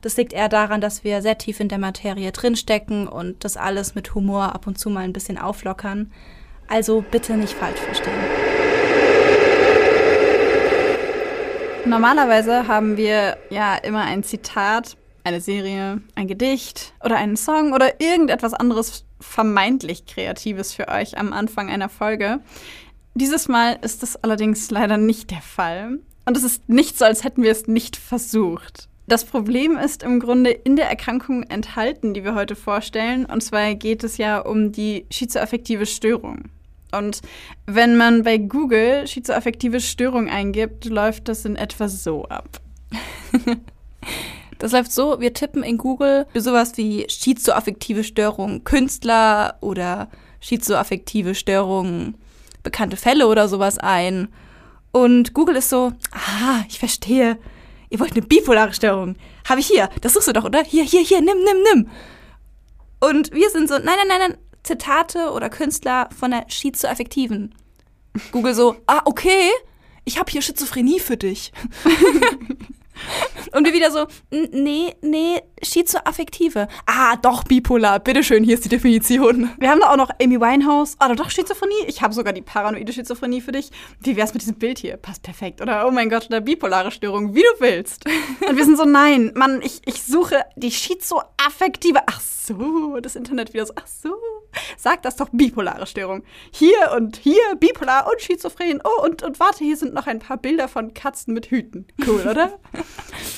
Das liegt eher daran, dass wir sehr tief in der Materie drinstecken und das alles mit Humor ab und zu mal ein bisschen auflockern. Also bitte nicht falsch verstehen. Normalerweise haben wir ja immer ein Zitat, eine Serie, ein Gedicht oder einen Song oder irgendetwas anderes vermeintlich Kreatives für euch am Anfang einer Folge. Dieses Mal ist das allerdings leider nicht der Fall. Und es ist nicht so, als hätten wir es nicht versucht. Das Problem ist im Grunde in der Erkrankung enthalten, die wir heute vorstellen. Und zwar geht es ja um die schizoaffektive Störung. Und wenn man bei Google schizoaffektive Störung eingibt, läuft das in etwa so ab. Das läuft so, wir tippen in Google sowas wie schizoaffektive Störung Künstler oder schizoaffektive Störung bekannte Fälle oder sowas ein. Und Google ist so, ah, ich verstehe ihr wollt eine bipolare Störung. Habe ich hier. Das suchst du doch, oder? Hier, hier, hier, nimm, nimm, nimm. Und wir sind so, nein, nein, nein, nein, Zitate oder Künstler von der schizoaffektiven. Google so, ah, okay, ich habe hier Schizophrenie für dich. Und wir wieder so, nee, nee, Schizoaffektive. Ah, doch, bipolar. Bitteschön, hier ist die Definition. Wir haben da auch noch Amy Winehouse. Ah, doch, Schizophrenie. Ich habe sogar die paranoide Schizophrenie für dich. Wie wär's mit diesem Bild hier? Passt perfekt. Oder, oh mein Gott, oder bipolare Störung, wie du willst. Und wir sind so, nein, Mann, ich, ich suche die Schizoaffektive. Ach so, das Internet wieder so, ach so. Sag das doch bipolare Störung. Hier und hier, bipolar und schizophren. Oh, und, und warte, hier sind noch ein paar Bilder von Katzen mit Hüten. Cool, oder?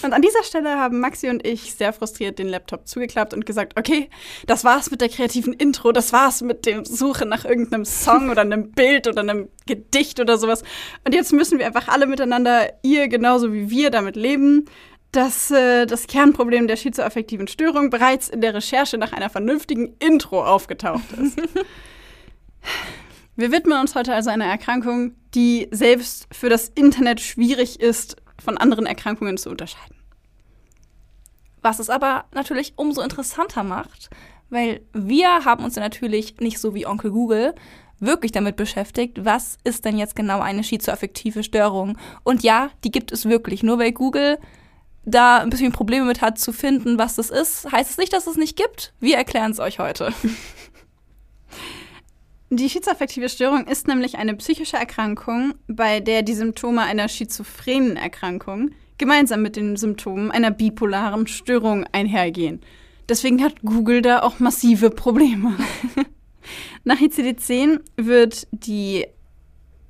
Und an dieser Stelle haben Maxi und ich sehr frustriert den Laptop zugeklappt und gesagt, okay, das war's mit der kreativen Intro, das war's mit dem Suche nach irgendeinem Song oder einem Bild oder einem Gedicht oder sowas. Und jetzt müssen wir einfach alle miteinander, ihr genauso wie wir, damit leben, dass äh, das Kernproblem der schizoaffektiven Störung bereits in der Recherche nach einer vernünftigen Intro aufgetaucht ist. Wir widmen uns heute also einer Erkrankung, die selbst für das Internet schwierig ist, von anderen Erkrankungen zu unterscheiden. Was es aber natürlich umso interessanter macht, weil wir haben uns ja natürlich nicht so wie Onkel Google wirklich damit beschäftigt, was ist denn jetzt genau eine schizoaffektive Störung? Und ja, die gibt es wirklich. Nur weil Google da ein bisschen Probleme mit hat zu finden, was das ist, heißt es nicht, dass es nicht gibt. Wir erklären es euch heute. Die schizoaffektive Störung ist nämlich eine psychische Erkrankung, bei der die Symptome einer schizophrenen Erkrankung gemeinsam mit den Symptomen einer bipolaren Störung einhergehen. Deswegen hat Google da auch massive Probleme. Nach ICD-10 wird die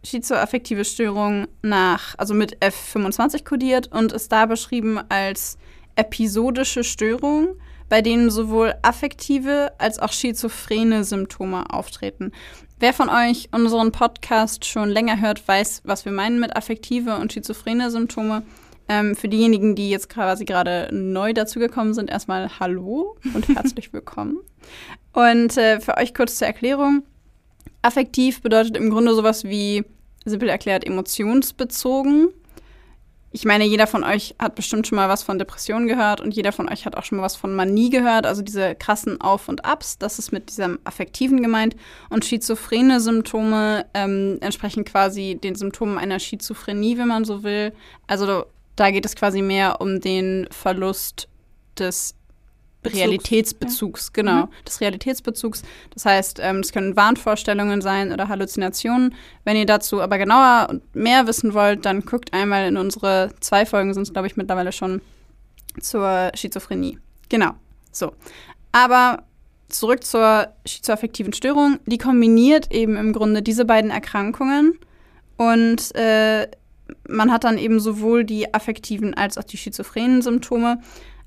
schizoaffektive Störung nach, also mit F25 kodiert und ist da beschrieben als episodische Störung bei denen sowohl affektive als auch schizophrene Symptome auftreten. Wer von euch unseren Podcast schon länger hört, weiß, was wir meinen mit affektive und schizophrene Symptome. Ähm, für diejenigen, die jetzt quasi gerade neu dazugekommen sind, erstmal Hallo und herzlich willkommen. Und äh, für euch kurz zur Erklärung. Affektiv bedeutet im Grunde sowas wie, simpel erklärt, emotionsbezogen ich meine, jeder von euch hat bestimmt schon mal was von Depressionen gehört und jeder von euch hat auch schon mal was von Manie gehört, also diese krassen Auf- und Abs. Das ist mit diesem Affektiven gemeint. Und schizophrene Symptome ähm, entsprechen quasi den Symptomen einer Schizophrenie, wenn man so will. Also da geht es quasi mehr um den Verlust des Bezugs, Realitätsbezugs, ja. genau, mhm. des Realitätsbezugs. Das heißt, ähm, es können Wahnvorstellungen sein oder Halluzinationen. Wenn ihr dazu aber genauer und mehr wissen wollt, dann guckt einmal in unsere zwei Folgen, sind es, glaube ich, mittlerweile schon zur Schizophrenie. Genau, so. Aber zurück zur schizoaffektiven Störung. Die kombiniert eben im Grunde diese beiden Erkrankungen und äh, man hat dann eben sowohl die affektiven als auch die schizophrenen Symptome.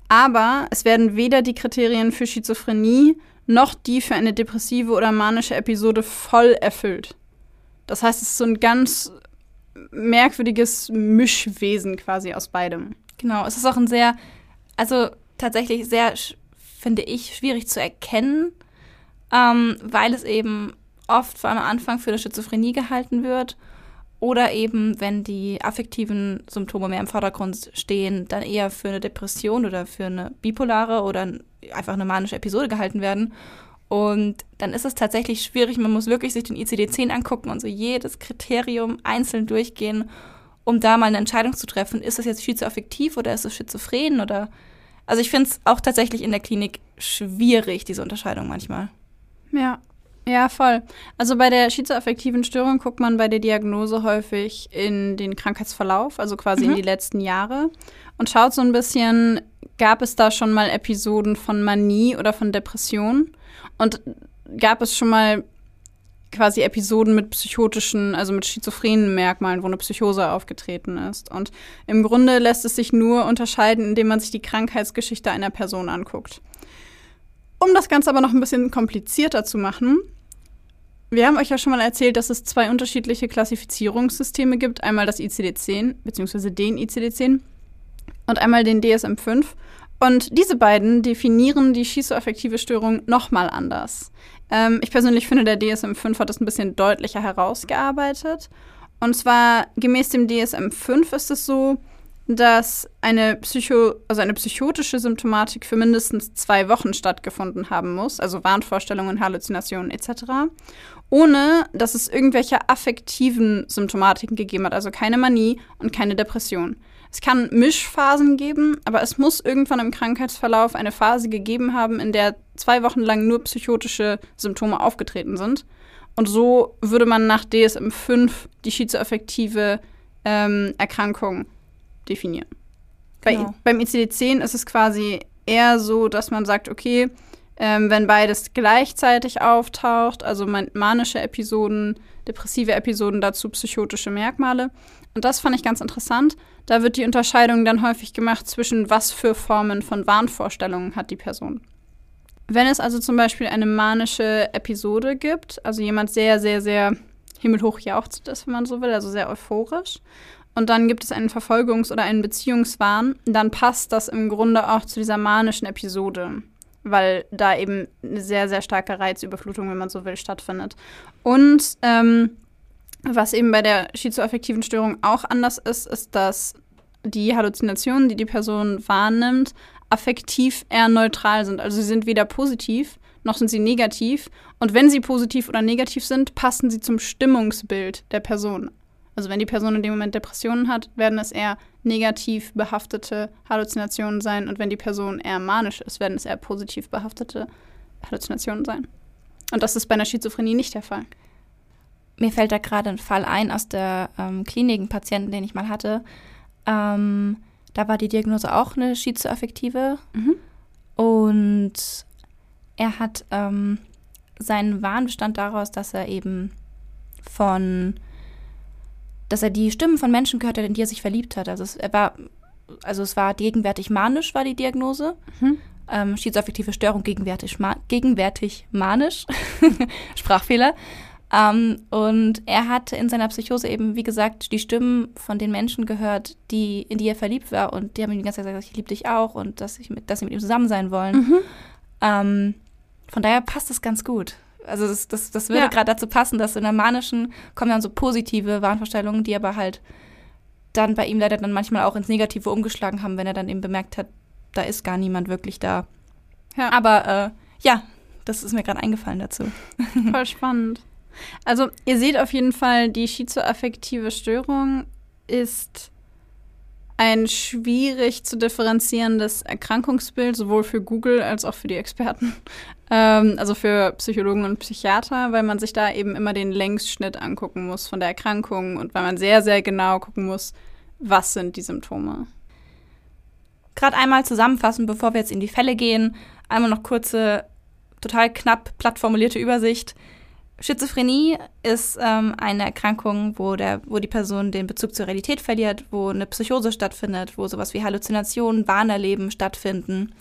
Aber es werden weder die Kriterien für Schizophrenie noch die für eine depressive oder manische Episode voll erfüllt. Das heißt, es ist so ein ganz merkwürdiges Mischwesen quasi aus beidem. Genau, es ist auch ein sehr, also tatsächlich sehr, finde ich, schwierig zu erkennen, ähm, weil es eben oft vor allem am Anfang für eine Schizophrenie gehalten wird oder eben, wenn die affektiven Symptome mehr im Vordergrund stehen, dann eher für eine Depression oder für eine bipolare oder einfach eine manische Episode gehalten werden. Und dann ist es tatsächlich schwierig. Man muss wirklich sich den ICD-10 angucken und so jedes Kriterium einzeln durchgehen, um da mal eine Entscheidung zu treffen. Ist das jetzt schizoaffektiv oder ist es schizophren oder. Also ich finde es auch tatsächlich in der Klinik schwierig, diese Unterscheidung manchmal. Ja, ja, voll. Also bei der schizoaffektiven Störung guckt man bei der Diagnose häufig in den Krankheitsverlauf, also quasi mhm. in die letzten Jahre und schaut so ein bisschen, gab es da schon mal Episoden von Manie oder von Depression und gab es schon mal quasi Episoden mit psychotischen, also mit schizophrenen Merkmalen, wo eine Psychose aufgetreten ist. Und im Grunde lässt es sich nur unterscheiden, indem man sich die Krankheitsgeschichte einer Person anguckt. Um das Ganze aber noch ein bisschen komplizierter zu machen, wir haben euch ja schon mal erzählt, dass es zwei unterschiedliche Klassifizierungssysteme gibt. Einmal das ICD-10, beziehungsweise den ICD-10 und einmal den DSM-5. Und diese beiden definieren die schizoaffektive Störung nochmal anders. Ähm, ich persönlich finde, der DSM-5 hat das ein bisschen deutlicher herausgearbeitet. Und zwar gemäß dem DSM-5 ist es so, dass eine, Psycho also eine psychotische Symptomatik für mindestens zwei Wochen stattgefunden haben muss, also Wahnvorstellungen, Halluzinationen etc., ohne dass es irgendwelche affektiven Symptomatiken gegeben hat, also keine Manie und keine Depression. Es kann Mischphasen geben, aber es muss irgendwann im Krankheitsverlauf eine Phase gegeben haben, in der zwei Wochen lang nur psychotische Symptome aufgetreten sind. Und so würde man nach DSM-5 die schizoaffektive ähm, Erkrankung definieren. Genau. Bei, beim ICD-10 ist es quasi eher so, dass man sagt, okay, ähm, wenn beides gleichzeitig auftaucht, also manische Episoden, depressive Episoden, dazu psychotische Merkmale. Und das fand ich ganz interessant. Da wird die Unterscheidung dann häufig gemacht zwischen was für Formen von Wahnvorstellungen hat die Person. Wenn es also zum Beispiel eine manische Episode gibt, also jemand sehr, sehr, sehr himmelhoch jauchzt ist, wenn man so will, also sehr euphorisch, und dann gibt es einen Verfolgungs- oder einen Beziehungswahn, dann passt das im Grunde auch zu dieser manischen Episode weil da eben eine sehr, sehr starke Reizüberflutung, wenn man so will, stattfindet. Und ähm, was eben bei der schizoaffektiven Störung auch anders ist, ist, dass die Halluzinationen, die die Person wahrnimmt, affektiv eher neutral sind. Also sie sind weder positiv noch sind sie negativ. Und wenn sie positiv oder negativ sind, passen sie zum Stimmungsbild der Person. Also wenn die Person in dem Moment Depressionen hat, werden es eher negativ behaftete Halluzinationen sein. Und wenn die Person eher manisch ist, werden es eher positiv behaftete Halluzinationen sein. Und das ist bei einer Schizophrenie nicht der Fall. Mir fällt da gerade ein Fall ein aus der ähm, Klinik, einen Patienten, den ich mal hatte. Ähm, da war die Diagnose auch eine schizoaffektive. Mhm. Und er hat ähm, seinen Wahn bestand daraus, dass er eben von dass er die Stimmen von Menschen gehört hat, in die er sich verliebt hat. Also es, er war, also es war gegenwärtig manisch, war die Diagnose. Mhm. Ähm, schizoaffektive Störung gegenwärtig, ma gegenwärtig manisch. Sprachfehler. Ähm, und er hat in seiner Psychose eben, wie gesagt, die Stimmen von den Menschen gehört, die, in die er verliebt war. Und die haben ihm die ganze Zeit gesagt, ich liebe dich auch und dass, ich mit, dass sie mit ihm zusammen sein wollen. Mhm. Ähm, von daher passt es ganz gut. Also das, das, das würde ja. gerade dazu passen, dass in der manischen kommen dann so positive Wahnvorstellungen, die aber halt dann bei ihm leider dann manchmal auch ins Negative umgeschlagen haben, wenn er dann eben bemerkt hat, da ist gar niemand wirklich da. Ja. Aber äh, ja, das ist mir gerade eingefallen dazu. Voll spannend. Also ihr seht auf jeden Fall, die schizoaffektive Störung ist ein schwierig zu differenzierendes Erkrankungsbild, sowohl für Google als auch für die Experten. Ähm, also für Psychologen und Psychiater, weil man sich da eben immer den Längsschnitt angucken muss von der Erkrankung und weil man sehr, sehr genau gucken muss, was sind die Symptome. Gerade einmal zusammenfassen, bevor wir jetzt in die Fälle gehen, einmal noch kurze total knapp, platt formulierte Übersicht. Schizophrenie ist ähm, eine Erkrankung, wo, der, wo die Person den Bezug zur Realität verliert, wo eine Psychose stattfindet, wo sowas wie Halluzinationen, Wahnerleben stattfinden.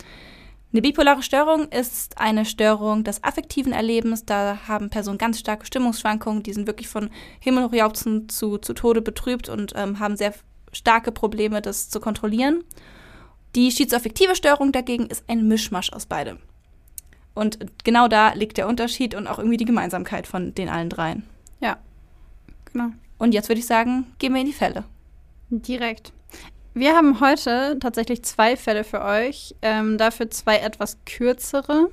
Eine bipolare Störung ist eine Störung des affektiven Erlebens. Da haben Personen ganz starke Stimmungsschwankungen, die sind wirklich von Himmel hochjauchzen zu, zu Tode betrübt und ähm, haben sehr starke Probleme, das zu kontrollieren. Die schizoaffektive Störung dagegen ist ein Mischmasch aus beidem. Und genau da liegt der Unterschied und auch irgendwie die Gemeinsamkeit von den allen dreien. Ja, genau. Und jetzt würde ich sagen, gehen wir in die Fälle. Direkt. Wir haben heute tatsächlich zwei Fälle für euch. Ähm, dafür zwei etwas kürzere.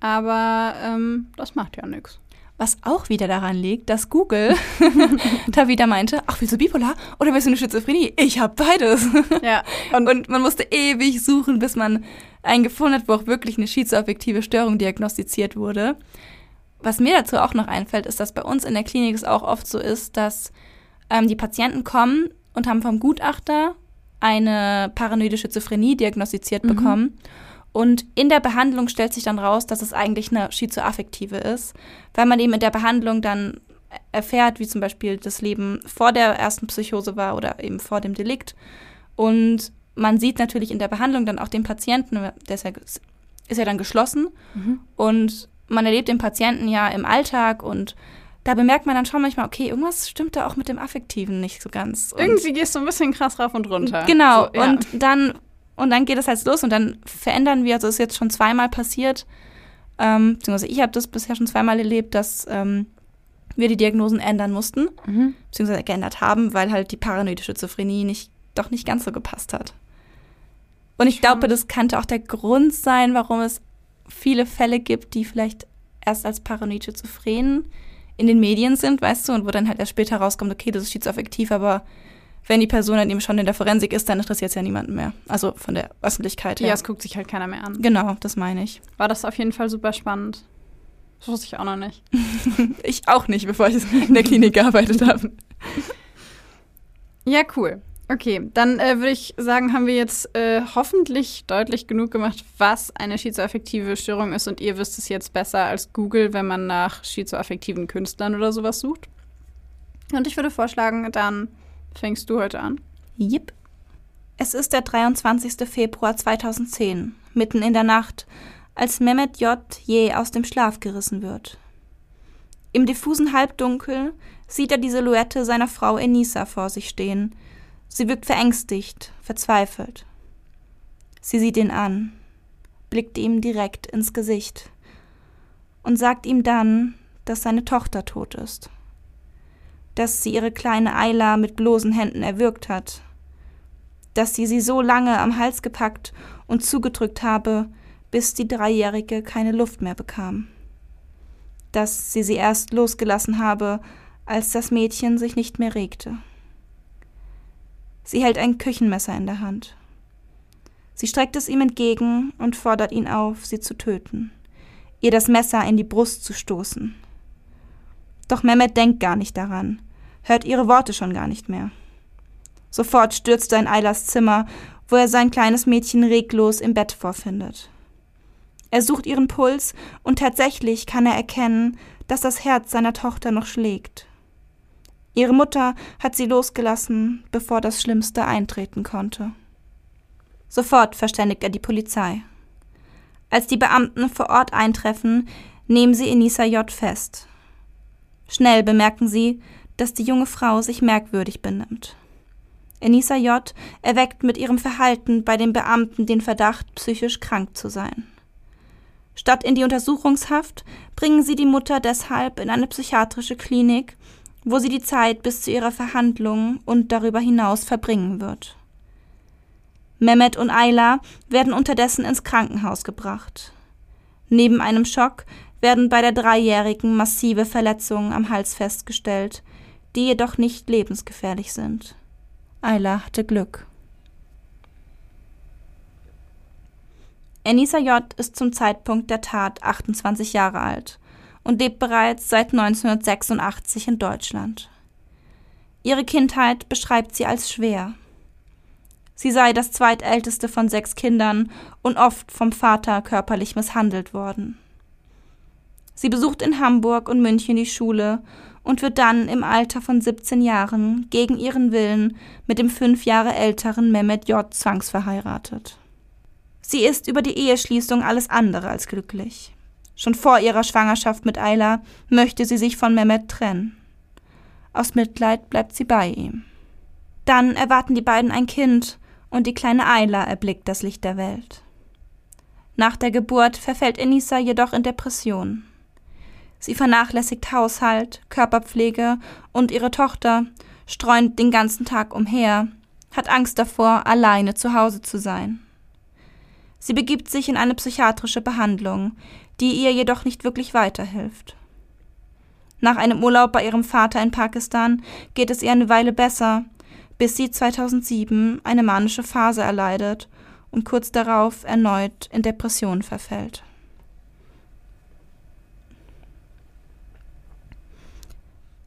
Aber ähm, das macht ja nichts. Was auch wieder daran liegt, dass Google da wieder meinte, ach, willst du bipolar oder willst du eine Schizophrenie? Ich habe beides. Ja. Und, und, man musste ewig suchen, bis man einen gefunden hat, wo auch wirklich eine schizoaffektive Störung diagnostiziert wurde. Was mir dazu auch noch einfällt, ist, dass bei uns in der Klinik es auch oft so ist, dass ähm, die Patienten kommen und haben vom Gutachter eine paranoide Schizophrenie diagnostiziert mhm. bekommen. Und in der Behandlung stellt sich dann raus, dass es eigentlich eine schizoaffektive ist, weil man eben in der Behandlung dann erfährt, wie zum Beispiel das Leben vor der ersten Psychose war oder eben vor dem Delikt. Und man sieht natürlich in der Behandlung dann auch den Patienten, der ist ja, ist ja dann geschlossen. Mhm. Und man erlebt den Patienten ja im Alltag und da bemerkt man dann schon manchmal, okay, irgendwas stimmt da auch mit dem Affektiven nicht so ganz. Und Irgendwie gehst du ein bisschen krass rauf und runter. Genau, so, ja. und dann und dann geht es halt los und dann verändern wir, also es ist jetzt schon zweimal passiert, ähm, beziehungsweise ich habe das bisher schon zweimal erlebt, dass ähm, wir die Diagnosen ändern mussten, mhm. beziehungsweise geändert haben, weil halt die paranoide Schizophrenie nicht, doch nicht ganz so gepasst hat. Und ich glaube, das könnte auch der Grund sein, warum es viele Fälle gibt, die vielleicht erst als paranoid schizophren in den Medien sind, weißt du, und wo dann halt erst später rauskommt, okay, das ist schizoaffektiv, aber wenn die Person dann eben schon in der Forensik ist, dann interessiert es ja niemanden mehr. Also von der Öffentlichkeit her. Ja, es guckt sich halt keiner mehr an. Genau, das meine ich. War das auf jeden Fall super spannend. Das wusste ich auch noch nicht. ich auch nicht, bevor ich in der Klinik gearbeitet habe. Ja, cool. Okay, dann äh, würde ich sagen, haben wir jetzt äh, hoffentlich deutlich genug gemacht, was eine schizoaffektive Störung ist und ihr wisst es jetzt besser als Google, wenn man nach schizoaffektiven Künstlern oder sowas sucht. Und ich würde vorschlagen, dann fängst du heute an. Jip. Es ist der 23. Februar 2010, mitten in der Nacht, als Mehmet J. je aus dem Schlaf gerissen wird. Im diffusen Halbdunkel sieht er die Silhouette seiner Frau Enisa vor sich stehen, Sie wirkt verängstigt, verzweifelt. Sie sieht ihn an, blickt ihm direkt ins Gesicht und sagt ihm dann, dass seine Tochter tot ist, dass sie ihre kleine Eila mit bloßen Händen erwürgt hat, dass sie sie so lange am Hals gepackt und zugedrückt habe, bis die Dreijährige keine Luft mehr bekam, dass sie sie erst losgelassen habe, als das Mädchen sich nicht mehr regte. Sie hält ein Küchenmesser in der Hand. Sie streckt es ihm entgegen und fordert ihn auf, sie zu töten, ihr das Messer in die Brust zu stoßen. Doch Mehmet denkt gar nicht daran, hört ihre Worte schon gar nicht mehr. Sofort stürzt er in Eilas Zimmer, wo er sein kleines Mädchen reglos im Bett vorfindet. Er sucht ihren Puls und tatsächlich kann er erkennen, dass das Herz seiner Tochter noch schlägt. Ihre Mutter hat sie losgelassen, bevor das Schlimmste eintreten konnte. Sofort verständigt er die Polizei. Als die Beamten vor Ort eintreffen, nehmen sie Enisa J. fest. Schnell bemerken sie, dass die junge Frau sich merkwürdig benimmt. Enisa J. erweckt mit ihrem Verhalten bei den Beamten den Verdacht, psychisch krank zu sein. Statt in die Untersuchungshaft bringen sie die Mutter deshalb in eine psychiatrische Klinik, wo sie die Zeit bis zu ihrer Verhandlung und darüber hinaus verbringen wird. Mehmet und Ayla werden unterdessen ins Krankenhaus gebracht. Neben einem Schock werden bei der Dreijährigen massive Verletzungen am Hals festgestellt, die jedoch nicht lebensgefährlich sind. Ayla hatte Glück. Enisa J. ist zum Zeitpunkt der Tat 28 Jahre alt und lebt bereits seit 1986 in Deutschland. Ihre Kindheit beschreibt sie als schwer. Sie sei das zweitälteste von sechs Kindern und oft vom Vater körperlich misshandelt worden. Sie besucht in Hamburg und München die Schule und wird dann im Alter von 17 Jahren gegen ihren Willen mit dem fünf Jahre älteren Mehmet J. zwangsverheiratet. Sie ist über die Eheschließung alles andere als glücklich. Schon vor ihrer Schwangerschaft mit Ayla möchte sie sich von Mehmet trennen. Aus Mitleid bleibt sie bei ihm. Dann erwarten die beiden ein Kind und die kleine Ayla erblickt das Licht der Welt. Nach der Geburt verfällt Enisa jedoch in Depression. Sie vernachlässigt Haushalt, Körperpflege und ihre Tochter, streunt den ganzen Tag umher, hat Angst davor, alleine zu Hause zu sein. Sie begibt sich in eine psychiatrische Behandlung, die ihr jedoch nicht wirklich weiterhilft. Nach einem Urlaub bei ihrem Vater in Pakistan geht es ihr eine Weile besser, bis sie 2007 eine manische Phase erleidet und kurz darauf erneut in Depression verfällt.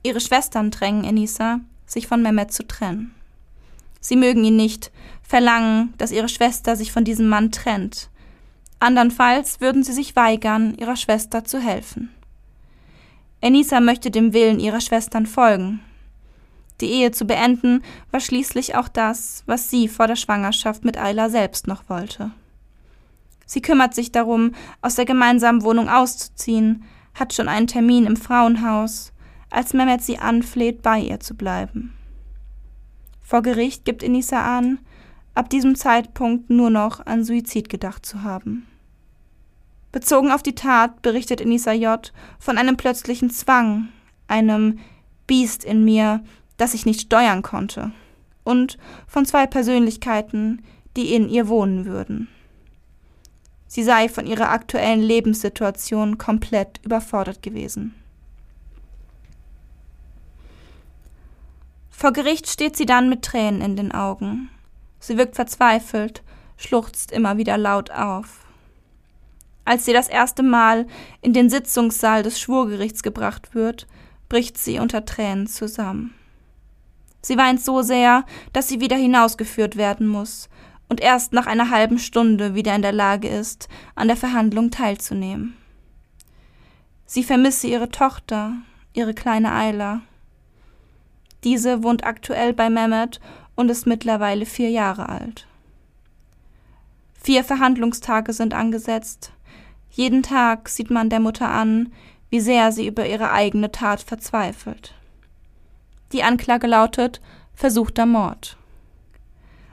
Ihre Schwestern drängen Enisa, sich von Mehmet zu trennen. Sie mögen ihn nicht, verlangen, dass ihre Schwester sich von diesem Mann trennt. Andernfalls würden sie sich weigern, ihrer Schwester zu helfen. Enisa möchte dem Willen ihrer Schwestern folgen. Die Ehe zu beenden war schließlich auch das, was sie vor der Schwangerschaft mit Ayla selbst noch wollte. Sie kümmert sich darum, aus der gemeinsamen Wohnung auszuziehen, hat schon einen Termin im Frauenhaus, als Mehmet sie anfleht, bei ihr zu bleiben. Vor Gericht gibt Enisa an, ab diesem Zeitpunkt nur noch an Suizid gedacht zu haben. Bezogen auf die Tat berichtet Enisa J. von einem plötzlichen Zwang, einem Biest in mir, das ich nicht steuern konnte, und von zwei Persönlichkeiten, die in ihr wohnen würden. Sie sei von ihrer aktuellen Lebenssituation komplett überfordert gewesen. Vor Gericht steht sie dann mit Tränen in den Augen. Sie wirkt verzweifelt, schluchzt immer wieder laut auf. Als sie das erste Mal in den Sitzungssaal des Schwurgerichts gebracht wird, bricht sie unter Tränen zusammen. Sie weint so sehr, dass sie wieder hinausgeführt werden muss und erst nach einer halben Stunde wieder in der Lage ist, an der Verhandlung teilzunehmen. Sie vermisse ihre Tochter, ihre kleine Ayla. Diese wohnt aktuell bei Mehmet und ist mittlerweile vier Jahre alt. Vier Verhandlungstage sind angesetzt. Jeden Tag sieht man der Mutter an, wie sehr sie über ihre eigene Tat verzweifelt. Die Anklage lautet versuchter Mord.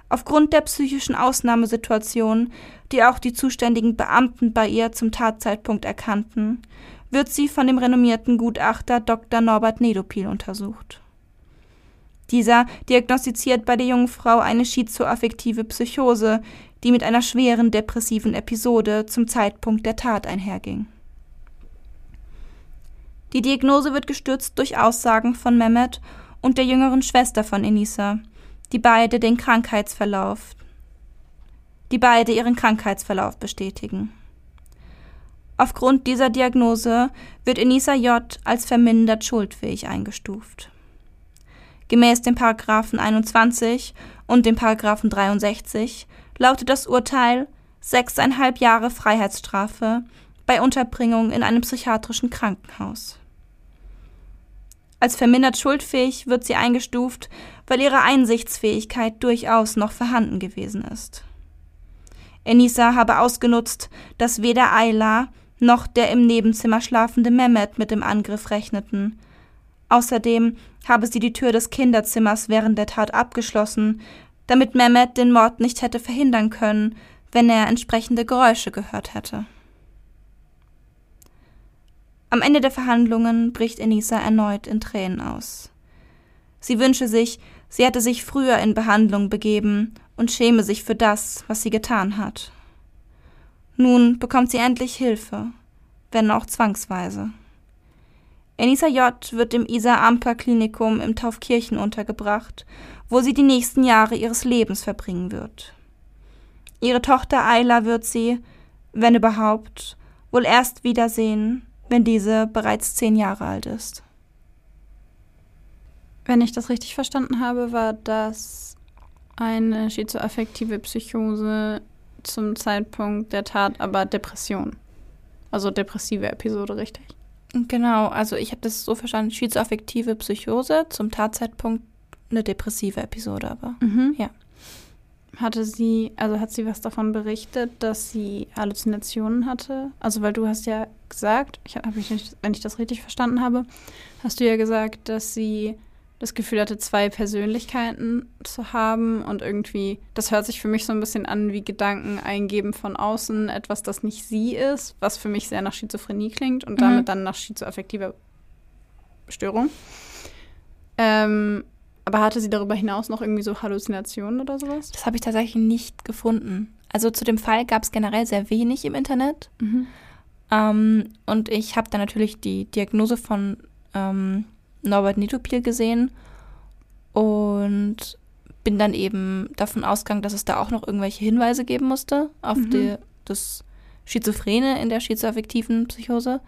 Aufgrund der psychischen Ausnahmesituation, die auch die zuständigen Beamten bei ihr zum Tatzeitpunkt erkannten, wird sie von dem renommierten Gutachter Dr. Norbert Nedopil untersucht. Dieser diagnostiziert bei der jungen Frau eine schizoaffektive Psychose, die mit einer schweren depressiven Episode zum Zeitpunkt der Tat einherging. Die Diagnose wird gestützt durch Aussagen von Mehmet und der jüngeren Schwester von Enisa, die beide den Krankheitsverlauf, die beide ihren Krankheitsverlauf bestätigen. Aufgrund dieser Diagnose wird Enisa J. als vermindert schuldfähig eingestuft. Gemäß dem Paragraphen 21 und dem Paragraphen 63 lautet das Urteil sechseinhalb Jahre Freiheitsstrafe bei Unterbringung in einem psychiatrischen Krankenhaus. Als vermindert schuldfähig wird sie eingestuft, weil ihre Einsichtsfähigkeit durchaus noch vorhanden gewesen ist. Enisa habe ausgenutzt, dass weder Ayla noch der im Nebenzimmer schlafende Mehmet mit dem Angriff rechneten. Außerdem habe sie die Tür des Kinderzimmers während der Tat abgeschlossen, damit Mehmet den Mord nicht hätte verhindern können, wenn er entsprechende Geräusche gehört hätte. Am Ende der Verhandlungen bricht Enisa erneut in Tränen aus. Sie wünsche sich, sie hätte sich früher in Behandlung begeben und schäme sich für das, was sie getan hat. Nun bekommt sie endlich Hilfe, wenn auch zwangsweise. Enisa J. wird im Isa Amper Klinikum im Taufkirchen untergebracht, wo sie die nächsten Jahre ihres Lebens verbringen wird. Ihre Tochter Ayla wird sie, wenn überhaupt, wohl erst wiedersehen, wenn diese bereits zehn Jahre alt ist. Wenn ich das richtig verstanden habe, war das eine schizoaffektive Psychose zum Zeitpunkt der Tat, aber Depression. Also depressive Episode, richtig? Genau, also ich habe das so verstanden, schizoaffektive Psychose, zum Tatzeitpunkt eine depressive Episode aber. Mhm. Ja. Hatte sie, also hat sie was davon berichtet, dass sie Halluzinationen hatte? Also weil du hast ja gesagt, ich habe ich nicht, wenn ich das richtig verstanden habe, hast du ja gesagt, dass sie das Gefühl hatte, zwei Persönlichkeiten zu haben und irgendwie, das hört sich für mich so ein bisschen an wie Gedanken eingeben von außen, etwas, das nicht sie ist, was für mich sehr nach Schizophrenie klingt und Mhm. damit dann nach schizoaffektiver Störung. Ähm, aber hatte sie darüber hinaus noch irgendwie so Halluzinationen oder sowas? Das habe ich tatsächlich nicht gefunden. Also zu dem Fall gab es generell sehr wenig im Internet. Mhm. Ähm, und ich habe dann natürlich die Diagnose von ähm, Norbert Nitopil gesehen und bin dann eben davon ausgegangen, dass es da auch noch irgendwelche Hinweise geben musste auf Mhm. die, das Schizophrene in der schizoaffektiven Psychose.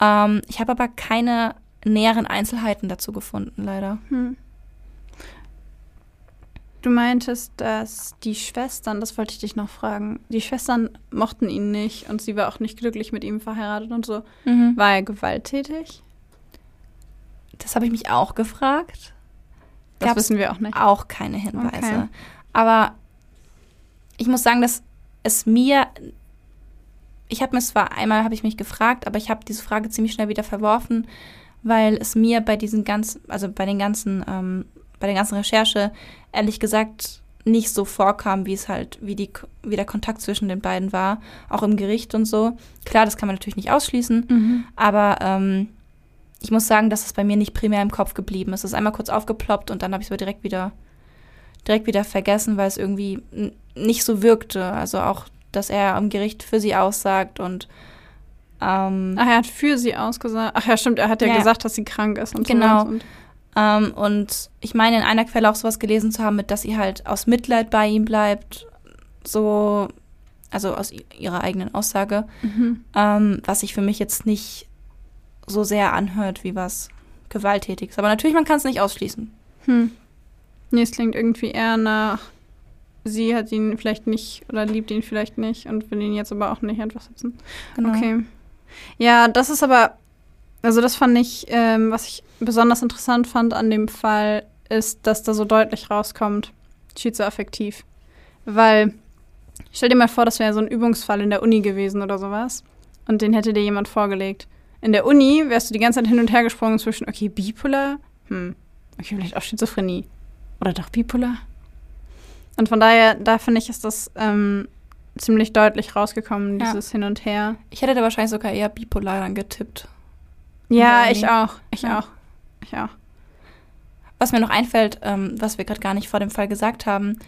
Ähm, ich habe aber keine näheren Einzelheiten dazu gefunden, leider. Hm. Du meintest, dass die Schwestern, das wollte ich dich noch fragen, die Schwestern mochten ihn nicht und sie war auch nicht glücklich mit ihm verheiratet und so. War er gewalttätig? Das habe ich mich auch gefragt. Das Gab's wissen wir auch nicht. auch keine Hinweise. Okay. Aber ich muss sagen, dass es mir, ich habe mir zwar einmal habe ich mich gefragt, aber ich habe diese Frage ziemlich schnell wieder verworfen, weil es mir bei diesen ganzen, also bei den ganzen, ähm, bei der ganzen Recherche ehrlich gesagt nicht so vorkam, wie es halt, wie die, wie der Kontakt zwischen den beiden war, auch im Gericht und so. Klar, das kann man natürlich nicht ausschließen, Mhm. aber ähm, ich muss sagen, dass es bei mir nicht primär im Kopf geblieben ist. Es ist einmal kurz aufgeploppt und dann habe ich es aber direkt wieder, direkt wieder vergessen, weil es irgendwie nicht so wirkte. Also auch, dass er am Gericht für sie aussagt und ähm, Ach, er hat für sie ausgesagt. Ach ja, stimmt, er hat ja, Ja, gesagt, dass sie krank ist und Genau. sowas. Und ähm, und ich meine in einer Quelle auch sowas gelesen zu haben, mit dass sie halt aus Mitleid bei ihm bleibt. So, also aus ihrer eigenen Aussage. mhm. ähm, was sich für mich jetzt nicht so sehr anhört wie was Gewalttätiges. Aber natürlich, man kann es nicht ausschließen. hm. Nee, es klingt irgendwie eher nach, sie hat ihn vielleicht nicht oder liebt ihn vielleicht nicht und will ihn jetzt aber auch nicht einfach sitzen. Genau. Okay. Ja, das ist aber, also das fand ich, ähm, was ich besonders interessant fand an dem Fall, ist, dass da so deutlich rauskommt, schizoaffektiv. Weil, stell dir mal vor, das wäre so ein Übungsfall in der Uni gewesen oder sowas. Und den hätte dir jemand vorgelegt. In der Uni wärst du die ganze Zeit hin und her gesprungen zwischen, okay, bipolar, hm, okay, vielleicht auch Schizophrenie. Oder doch bipolar. Und von daher, da finde ich, ist das ähm, ziemlich deutlich rausgekommen, Ja. dieses Hin und Her. Ich hätte da wahrscheinlich sogar eher bipolar dann getippt. Ja, ich auch. Ich Ja. auch. Ich auch. Was mir noch einfällt, ähm, was wir gerade gar nicht vor dem Fall gesagt haben,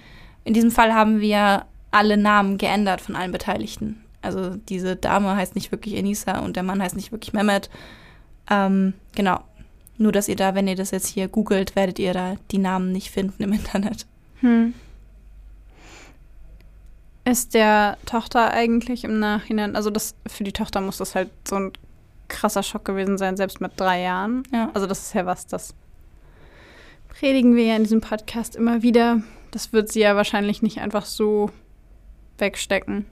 in diesem Fall haben wir alle Namen geändert von allen Beteiligten. Also diese Dame heißt nicht wirklich Enisa und der Mann heißt nicht wirklich Mehmet. Ähm, genau. Nur, dass ihr da, wenn ihr das jetzt hier googelt, werdet ihr da die Namen nicht finden im Internet. Hm. Ist der Tochter eigentlich im Nachhinein, also das für die Tochter muss das halt so ein krasser Schock gewesen sein, selbst mit drei Jahren. Ja. Also das ist ja was, das predigen wir ja in diesem Podcast immer wieder. Das wird sie ja wahrscheinlich nicht einfach so wegstecken.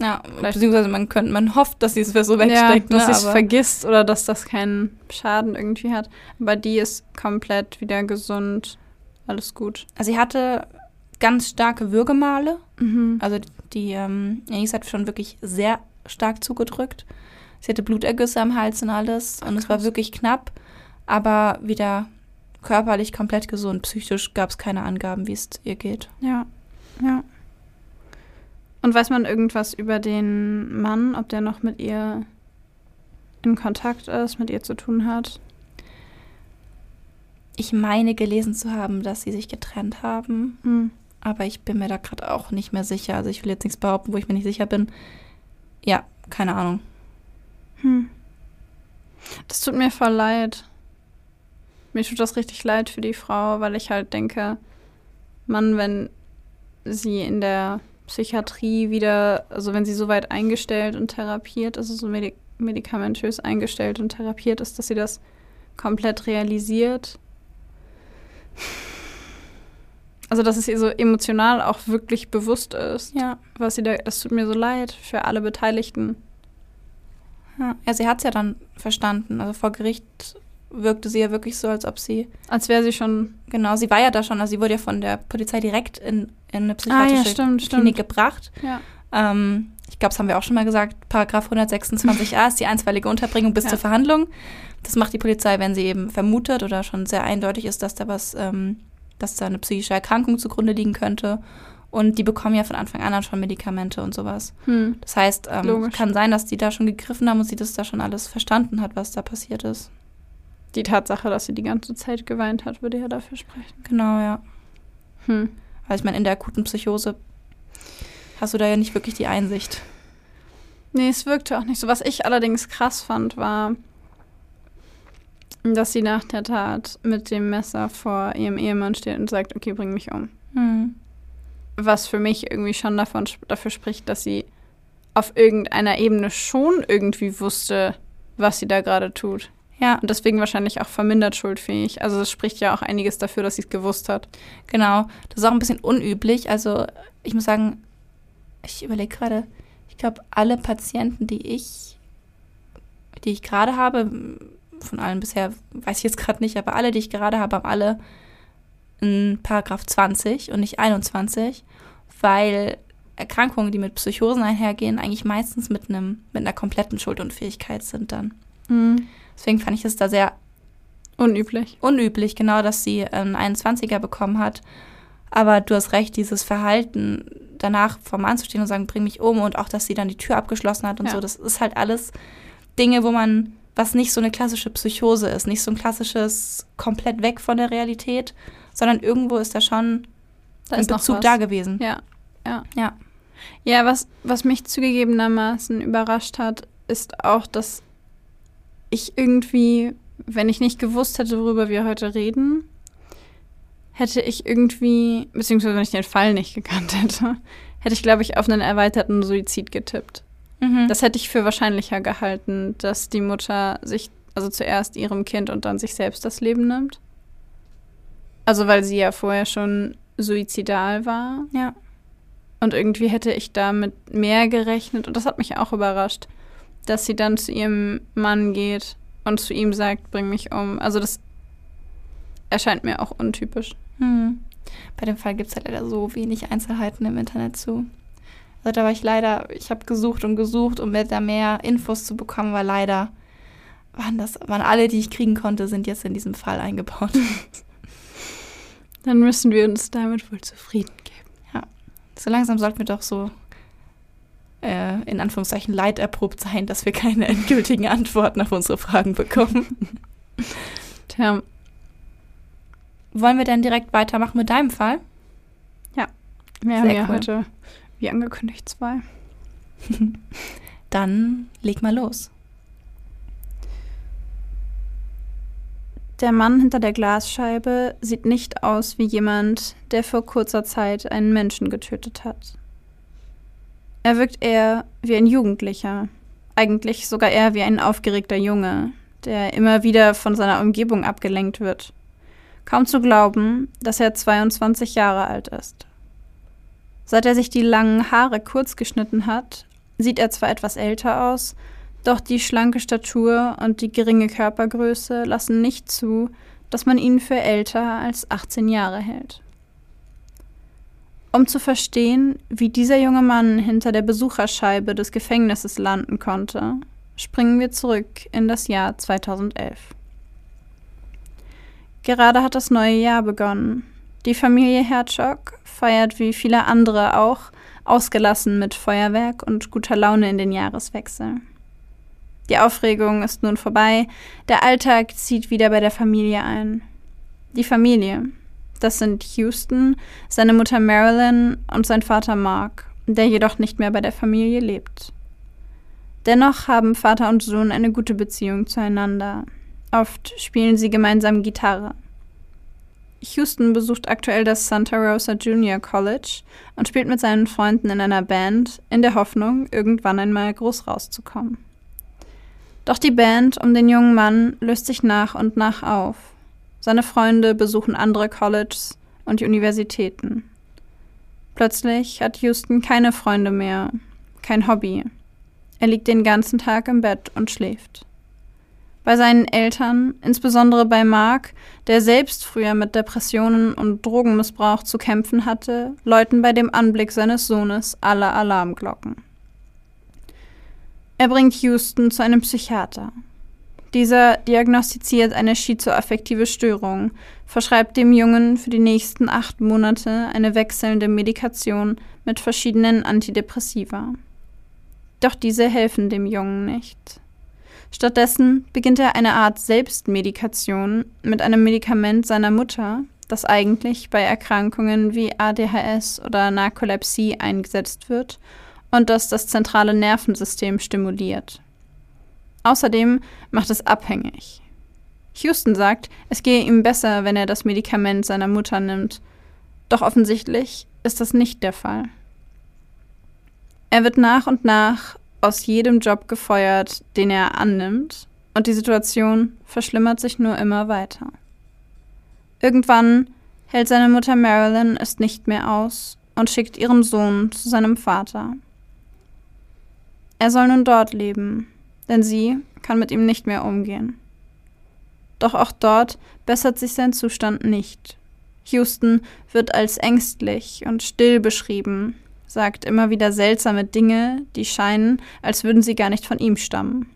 Ja, beziehungsweise man könnte, man hofft, dass sie es so ja, wegsteckt, dass sie ne? es aber vergisst oder dass das keinen Schaden irgendwie hat. Aber die ist komplett wieder gesund. Alles gut. also sie hatte ganz starke Würgemale. Mhm. Also die ähm, Anis hat schon wirklich sehr stark zugedrückt. Sie hatte Blutergüsse am Hals und alles. und es war wirklich knapp, aber wieder körperlich komplett gesund. Psychisch gab es keine Angaben, wie es ihr geht. Ja, ja. Und weiß man irgendwas über den Mann, ob der noch mit ihr in Kontakt ist, mit ihr zu tun hat? Ich meine gelesen zu haben, dass sie sich getrennt haben, Hm. aber ich bin mir da gerade auch nicht mehr sicher. Also ich will jetzt nichts behaupten, wo ich mir nicht sicher bin. Ja, keine Ahnung. Hm. Das tut mir voll leid. Mir tut das richtig leid für die Frau, weil ich halt denke, Mann, wenn sie in der Psychiatrie wieder, also wenn sie so weit eingestellt und therapiert, also so medik medikamentös eingestellt und therapiert ist, dass sie das komplett realisiert. Also, dass es ihr so emotional auch wirklich bewusst ist, Ja. was sie da, das tut mir so leid für alle Beteiligten. Ja, ja sie hat es ja dann verstanden. Also vor Gericht wirkte sie ja wirklich so, als ob sie. Als wäre sie schon. Genau, sie war ja da schon. Also sie wurde ja von der Polizei direkt in, in eine psychiatrische ah, ja, stimmt, Klinik stimmt. gebracht. Ja. Ähm, ich glaube, das haben wir auch schon mal gesagt. Paragraph 126a ist die einstweilige Unterbringung bis Ja. zur Verhandlung. Das macht die Polizei, wenn sie eben vermutet oder schon sehr eindeutig ist, dass da was, ähm, dass da eine psychische Erkrankung zugrunde liegen könnte. Und die bekommen ja von Anfang an dann schon Medikamente und sowas. Hm. Das heißt, ähm, kann sein, dass die da schon gegriffen haben und sie das da schon alles verstanden hat, was da passiert ist. Die Tatsache, dass sie die ganze Zeit geweint hat, würde ja dafür sprechen. Genau, ja. Hm. Weil ich meine, in der akuten Psychose hast du da ja nicht wirklich die Einsicht. Nee, es wirkte auch nicht so. Was ich allerdings krass fand, war, dass sie nach der Tat mit dem Messer vor ihrem Ehemann steht und sagt, okay, bring mich um. Hm. Was für mich irgendwie schon davon, dafür spricht, dass sie auf irgendeiner Ebene schon irgendwie wusste, was sie da gerade tut. Ja, Und deswegen wahrscheinlich auch vermindert schuldfähig. Also es spricht ja auch einiges dafür, dass sie es gewusst hat. genau. Das ist auch ein bisschen unüblich. Also ich muss sagen, ich überlege gerade, ich glaube, alle Patienten, die ich, die ich gerade habe, von allen bisher weiß ich jetzt gerade nicht, aber alle, die ich gerade habe, haben alle in Paragraph 20 und nicht 21, weil Erkrankungen, die mit Psychosen einhergehen, eigentlich meistens mit einem mit einer kompletten Schuldunfähigkeit sind dann. Deswegen fand ich es da sehr Unüblich. unüblich, genau, dass sie einen 21er bekommen hat. Aber du hast recht, dieses Verhalten, danach vor Mann zu stehen und sagen, bring mich um und auch, dass sie dann die Tür abgeschlossen hat und Ja. so, das ist halt alles Dinge, wo man, was nicht so eine klassische Psychose ist, nicht so ein klassisches komplett weg von der Realität, sondern irgendwo ist da schon Da ein Bezug da gewesen. Ja, ja. Ja. Ja, was, was mich zugegebenermaßen überrascht hat, ist auch, dass ich irgendwie, wenn ich nicht gewusst hätte, worüber wir heute reden, hätte ich irgendwie, beziehungsweise wenn ich den Fall nicht gekannt hätte, hätte ich, glaube ich, auf einen erweiterten Suizid getippt. Mhm. Das hätte ich für wahrscheinlicher gehalten, dass die Mutter sich, also zuerst ihrem Kind und dann sich selbst das Leben nimmt. Also weil sie ja vorher schon suizidal war. ja. Und irgendwie hätte ich damit mehr gerechnet. Und das hat mich auch überrascht, dass sie dann zu ihrem Mann geht und zu ihm sagt, bring mich um. Also das erscheint mir auch untypisch. Hm. Bei dem Fall gibt es halt leider so wenig Einzelheiten im Internet zu. Also da war ich leider, ich habe gesucht und gesucht, um da mehr Infos zu bekommen, weil leider waren das, waren alle, die ich kriegen konnte, sind jetzt in diesem Fall eingebaut. Dann müssen wir uns damit wohl zufrieden geben. So langsam sollten wir doch so äh, in Anführungszeichen leiderprobt sein, dass wir keine endgültigen Antworten auf unsere Fragen bekommen. Tja, Wollen wir dann direkt weitermachen mit deinem Fall? wir haben ja cool. heute, wie angekündigt, zwei. Dann leg mal los. Der Mann hinter der Glasscheibe sieht nicht aus wie jemand, der vor kurzer Zeit einen Menschen getötet hat. Er wirkt eher wie ein Jugendlicher, eigentlich sogar eher wie ein aufgeregter Junge, der immer wieder von seiner Umgebung abgelenkt wird. Kaum zu glauben, dass er 22 Jahre alt ist. Seit er sich die langen Haare kurz geschnitten hat, sieht er zwar etwas älter aus, doch die schlanke Statur und die geringe Körpergröße lassen nicht zu, dass man ihn für älter als 18 Jahre hält. Um zu verstehen, wie dieser junge Mann hinter der Besucherscheibe des Gefängnisses landen konnte, springen wir zurück in das Jahr 2011. Gerade hat das neue Jahr begonnen. Die Familie Herzog feiert wie viele andere auch ausgelassen mit Feuerwerk und guter Laune in den Jahreswechsel. Die Aufregung ist nun vorbei, der Alltag zieht wieder bei der Familie ein. Die Familie, das sind Houston, seine Mutter Marilyn und sein Vater Mark, der jedoch nicht mehr bei der Familie lebt. Dennoch haben Vater und Sohn eine gute Beziehung zueinander. Oft spielen sie gemeinsam Gitarre. Houston besucht aktuell das Santa Rosa Junior College und spielt mit seinen Freunden in einer Band, in der Hoffnung, irgendwann einmal groß rauszukommen. Doch die Band um den jungen Mann löst sich nach und nach auf. Seine Freunde besuchen andere Colleges und Er liegt den ganzen Tag im Bett und schläft. Bei seinen Eltern, insbesondere bei Mark, der selbst früher mit Depressionen und Drogenmissbrauch zu kämpfen hatte, läuten bei dem Anblick seines Sohnes alle Alarmglocken. Er bringt Houston zu einem Psychiater. Dieser diagnostiziert eine schizoaffektive Störung, verschreibt dem Jungen für die nächsten acht Monate eine wechselnde Medikation mit verschiedenen Antidepressiva. Doch diese helfen dem Jungen nicht. Stattdessen beginnt er eine Art Selbstmedikation mit einem Medikament seiner Mutter, das eigentlich bei Erkrankungen wie ADHS oder Narkolepsie eingesetzt wird und das das zentrale Nervensystem stimuliert. Außerdem macht es abhängig. Houston sagt, es gehe ihm besser, wenn er das Medikament seiner Mutter nimmt. Doch offensichtlich ist das nicht der Fall. Er wird nach und nach aus jedem Job gefeuert, den er annimmt, und die Situation verschlimmert sich nur immer weiter. Irgendwann hält seine Mutter Marilyn es nicht mehr aus und schickt ihren Sohn zu seinem Vater. Er soll nun dort leben, denn sie kann mit ihm nicht mehr umgehen. Doch auch dort bessert sich sein Zustand nicht. Houston wird als ängstlich und still beschrieben, sagt immer wieder seltsame Dinge, die scheinen, als würden sie gar nicht von ihm stammen.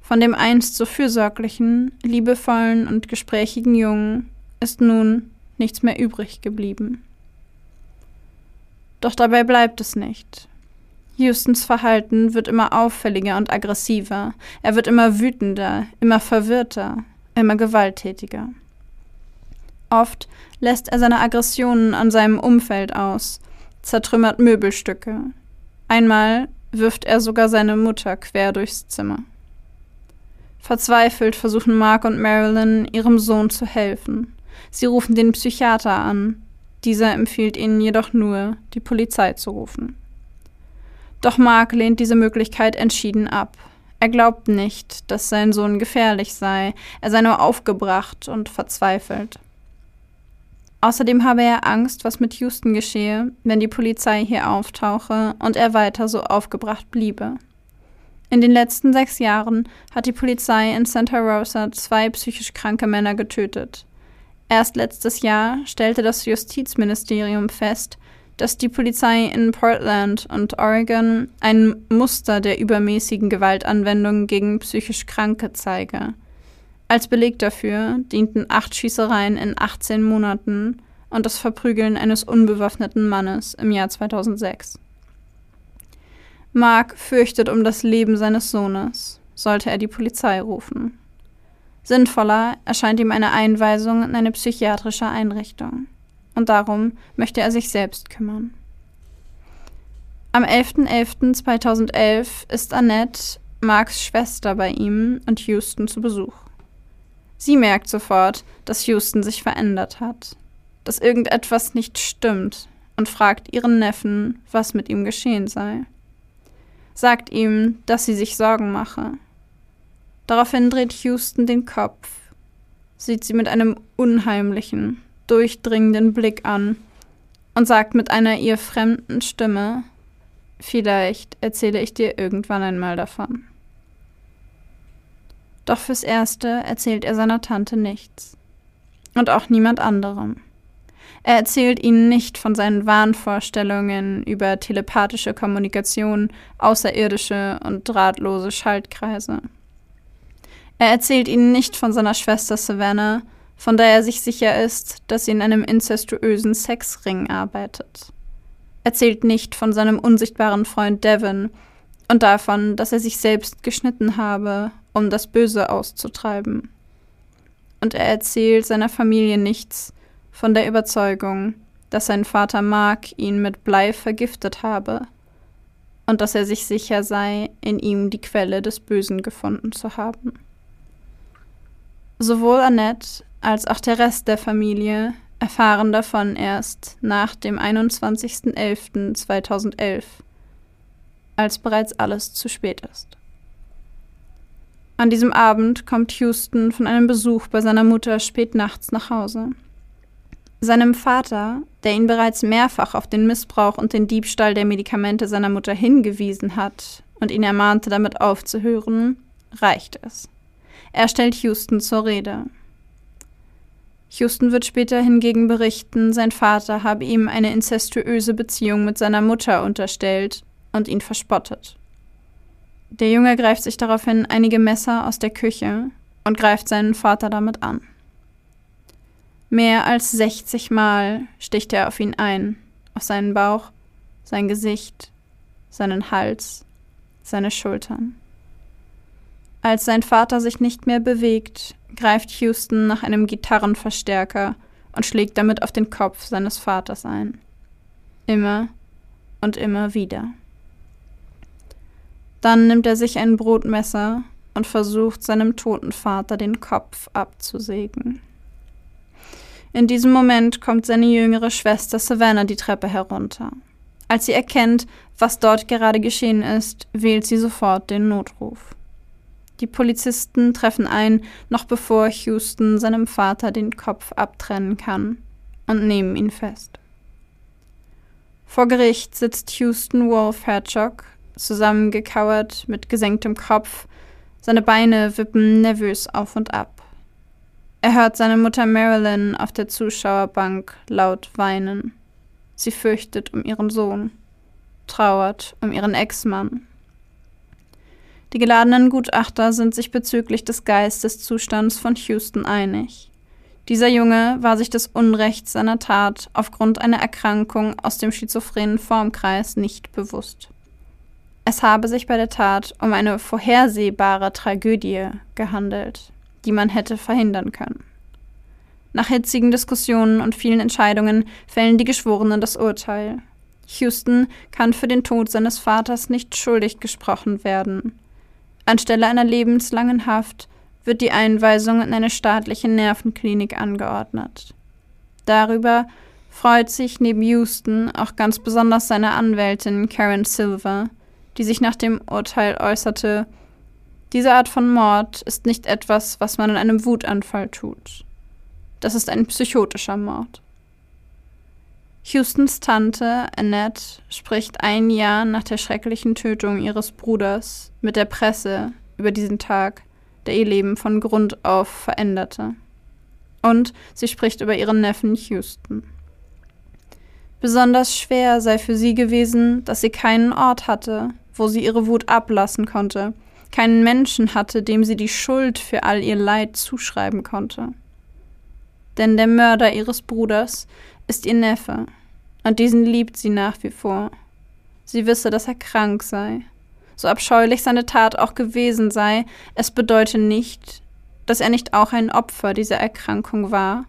Von dem einst so fürsorglichen, liebevollen und gesprächigen Jungen ist nun nichts mehr übrig geblieben. Doch dabei bleibt es nicht. Houstons Verhalten wird immer auffälliger und aggressiver. Er wird immer wütender, immer verwirrter, immer gewalttätiger. Oft lässt er seine Aggressionen an seinem Umfeld aus, zertrümmert Möbelstücke. Einmal wirft er sogar seine Mutter quer durchs Zimmer. Verzweifelt versuchen Mark und Marilyn, ihrem Sohn zu helfen. Sie rufen den Psychiater an. Dieser empfiehlt ihnen jedoch nur, die Polizei zu rufen. Doch Mark lehnt diese Möglichkeit entschieden ab. Er glaubt nicht, dass sein Sohn gefährlich sei, er sei nur aufgebracht und verzweifelt. Außerdem habe er Angst, was mit Houston geschehe, wenn die Polizei hier auftauche und er weiter so aufgebracht bliebe. In den letzten sechs Jahren hat die Polizei in Santa Rosa zwei psychisch kranke Männer getötet. Erst letztes Jahr stellte das Justizministerium fest, dass die Polizei in Portland und Oregon ein Muster der übermäßigen Gewaltanwendung gegen psychisch Kranke zeige. Als Beleg dafür dienten acht Schießereien in 18 Monaten und das Verprügeln eines unbewaffneten Mannes im Jahr 2006. Mark fürchtet um das Leben seines Sohnes, sollte er die Polizei rufen. Sinnvoller erscheint ihm eine Einweisung in eine psychiatrische Einrichtung und darum möchte er sich selbst kümmern. Am 11.11.2011 ist Annette, Marks Schwester, bei ihm und Houston zu Besuch. Sie merkt sofort, dass Houston sich verändert hat, dass irgendetwas nicht stimmt und fragt ihren Neffen, was mit ihm geschehen sei. Sagt ihm, dass sie sich Sorgen mache. Daraufhin dreht Houston den Kopf, sieht sie mit einem unheimlichen, durchdringenden Blick an und sagt mit einer ihr fremden Stimme, vielleicht erzähle ich dir irgendwann einmal davon. Doch fürs Erste erzählt er seiner Tante nichts. Und auch niemand anderem. Er erzählt ihnen nicht von seinen Wahnvorstellungen über telepathische Kommunikation, außerirdische und drahtlose Schaltkreise. Er erzählt ihnen nicht von seiner Schwester Savannah, von der er sich sicher ist, dass sie in einem incestuösen Sexring arbeitet. Erzählt nicht von seinem unsichtbaren Freund Devon und davon, dass er sich selbst geschnitten habe, um das Böse auszutreiben. Und er erzählt seiner Familie nichts von der Überzeugung, dass sein Vater Mark ihn mit Blei vergiftet habe und dass er sich sicher sei, in ihm die Quelle des Bösen gefunden zu haben. Sowohl Annette als auch der Rest der Familie erfahren davon erst nach dem 21.11.2011, als bereits alles zu spät ist. An diesem Abend kommt Houston von einem Besuch bei seiner Mutter spät nachts nach Hause. Seinem Vater, der ihn bereits mehrfach auf den Missbrauch und den Diebstahl der Medikamente seiner Mutter hingewiesen hat, und ihn ermahnte, damit aufzuhören, reicht es. Er stellt Houston zur Rede. Houston wird später hingegen berichten, sein Vater habe ihm eine inzestuöse Beziehung mit seiner Mutter unterstellt und ihn verspottet. Der Junge greift sich daraufhin einige Messer aus der Küche und greift seinen Vater damit an. Mehr als 60 Mal sticht er auf ihn ein, auf seinen Bauch, sein Gesicht, seinen Hals, seine Schultern. Als sein Vater sich nicht mehr bewegt, greift Houston nach einem Gitarrenverstärker und schlägt damit auf den Kopf seines Vaters ein. Immer und immer wieder. Dann nimmt er sich ein Brotmesser und versucht seinem toten Vater den Kopf abzusägen. In diesem Moment kommt seine jüngere Schwester Savannah die Treppe herunter. Als sie erkennt, was dort gerade geschehen ist, wählt sie sofort den Notruf. Die Polizisten treffen ein, noch bevor Houston seinem Vater den Kopf abtrennen kann, und nehmen ihn fest. Vor Gericht sitzt Houston Wolf Herzog, zusammengekauert mit gesenktem Kopf, seine Beine wippen nervös auf und ab. Er hört seine Mutter Marilyn auf der Zuschauerbank laut weinen. Sie fürchtet um ihren Sohn, trauert um ihren Ex-Mann die geladenen Gutachter sind sich bezüglich des Geisteszustands von Houston einig. Dieser Junge war sich des Unrechts seiner Tat aufgrund einer Erkrankung aus dem schizophrenen Formkreis nicht bewusst. Es habe sich bei der Tat um eine vorhersehbare Tragödie gehandelt, die man hätte verhindern können. Nach hitzigen Diskussionen und vielen Entscheidungen fällen die Geschworenen das Urteil. Houston kann für den Tod seines Vaters nicht schuldig gesprochen werden. Anstelle einer lebenslangen Haft wird die Einweisung in eine staatliche Nervenklinik angeordnet. Darüber freut sich neben Houston auch ganz besonders seine Anwältin Karen Silver, die sich nach dem Urteil äußerte, diese Art von Mord ist nicht etwas, was man in einem Wutanfall tut. Das ist ein psychotischer Mord. Houstons Tante Annette spricht ein Jahr nach der schrecklichen Tötung ihres Bruders mit der Presse über diesen Tag, der ihr Leben von Grund auf veränderte. Und sie spricht über ihren Neffen Houston. Besonders schwer sei für sie gewesen, dass sie keinen Ort hatte, wo sie ihre Wut ablassen konnte, keinen Menschen hatte, dem sie die Schuld für all ihr Leid zuschreiben konnte. Denn der Mörder ihres Bruders ist ihr Neffe, und diesen liebt sie nach wie vor. Sie wisse, dass er krank sei. So abscheulich seine Tat auch gewesen sei, es bedeute nicht, dass er nicht auch ein Opfer dieser Erkrankung war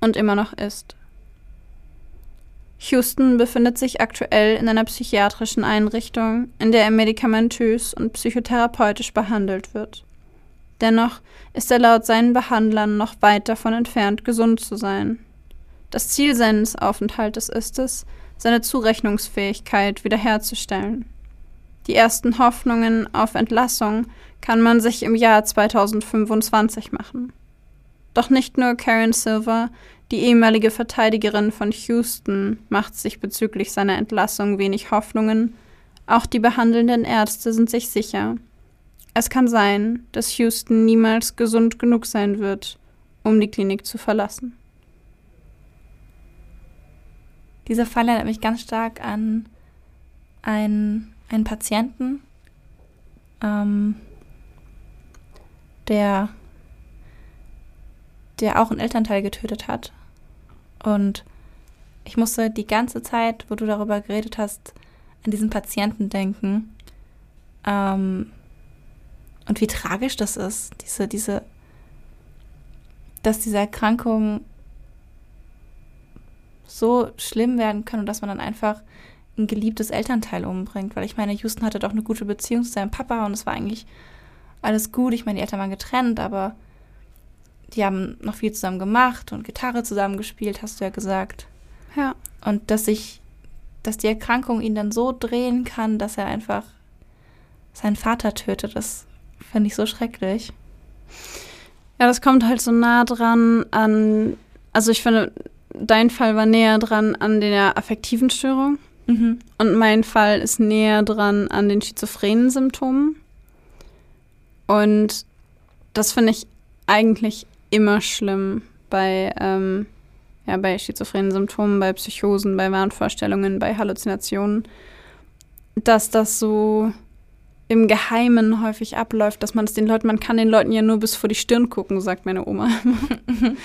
und immer noch ist. Houston befindet sich aktuell in einer psychiatrischen Einrichtung, in der er medikamentös und psychotherapeutisch behandelt wird. Dennoch ist er laut seinen Behandlern noch weit davon entfernt, gesund zu sein. Das Ziel seines Aufenthaltes ist es, seine Zurechnungsfähigkeit wiederherzustellen. Die ersten Hoffnungen auf Entlassung kann man sich im Jahr 2025 machen. Doch nicht nur Karen Silver, die ehemalige Verteidigerin von Houston, macht sich bezüglich seiner Entlassung wenig Hoffnungen, auch die behandelnden Ärzte sind sich sicher. Es kann sein, dass Houston niemals gesund genug sein wird, um die Klinik zu verlassen. Dieser Fall erinnert mich ganz stark an einen, einen Patienten, ähm, der, der auch einen Elternteil getötet hat. Und ich musste die ganze Zeit, wo du darüber geredet hast, an diesen Patienten denken. Ähm, und wie tragisch das ist, diese, diese, dass diese Erkrankung so schlimm werden können und dass man dann einfach ein geliebtes Elternteil umbringt. Weil ich meine, Houston hatte doch eine gute Beziehung zu seinem Papa und es war eigentlich alles gut. Ich meine, die Eltern waren getrennt, aber die haben noch viel zusammen gemacht und Gitarre zusammen gespielt, hast du ja gesagt. Ja. Und dass sich, dass die Erkrankung ihn dann so drehen kann, dass er einfach seinen Vater tötet, das finde ich so schrecklich. Ja, das kommt halt so nah dran an, also ich finde, dein Fall war näher dran an der affektiven Störung, Mhm. Und mein Fall ist näher dran an den schizophrenen Symptomen. Und das finde ich eigentlich immer schlimm bei, ähm, ja, bei schizophrenen Symptomen, bei Psychosen, bei Wahnvorstellungen, bei Halluzinationen, dass das so im Geheimen häufig abläuft, dass man es den Leuten, man kann den Leuten ja nur bis vor die Stirn gucken, sagt meine Oma.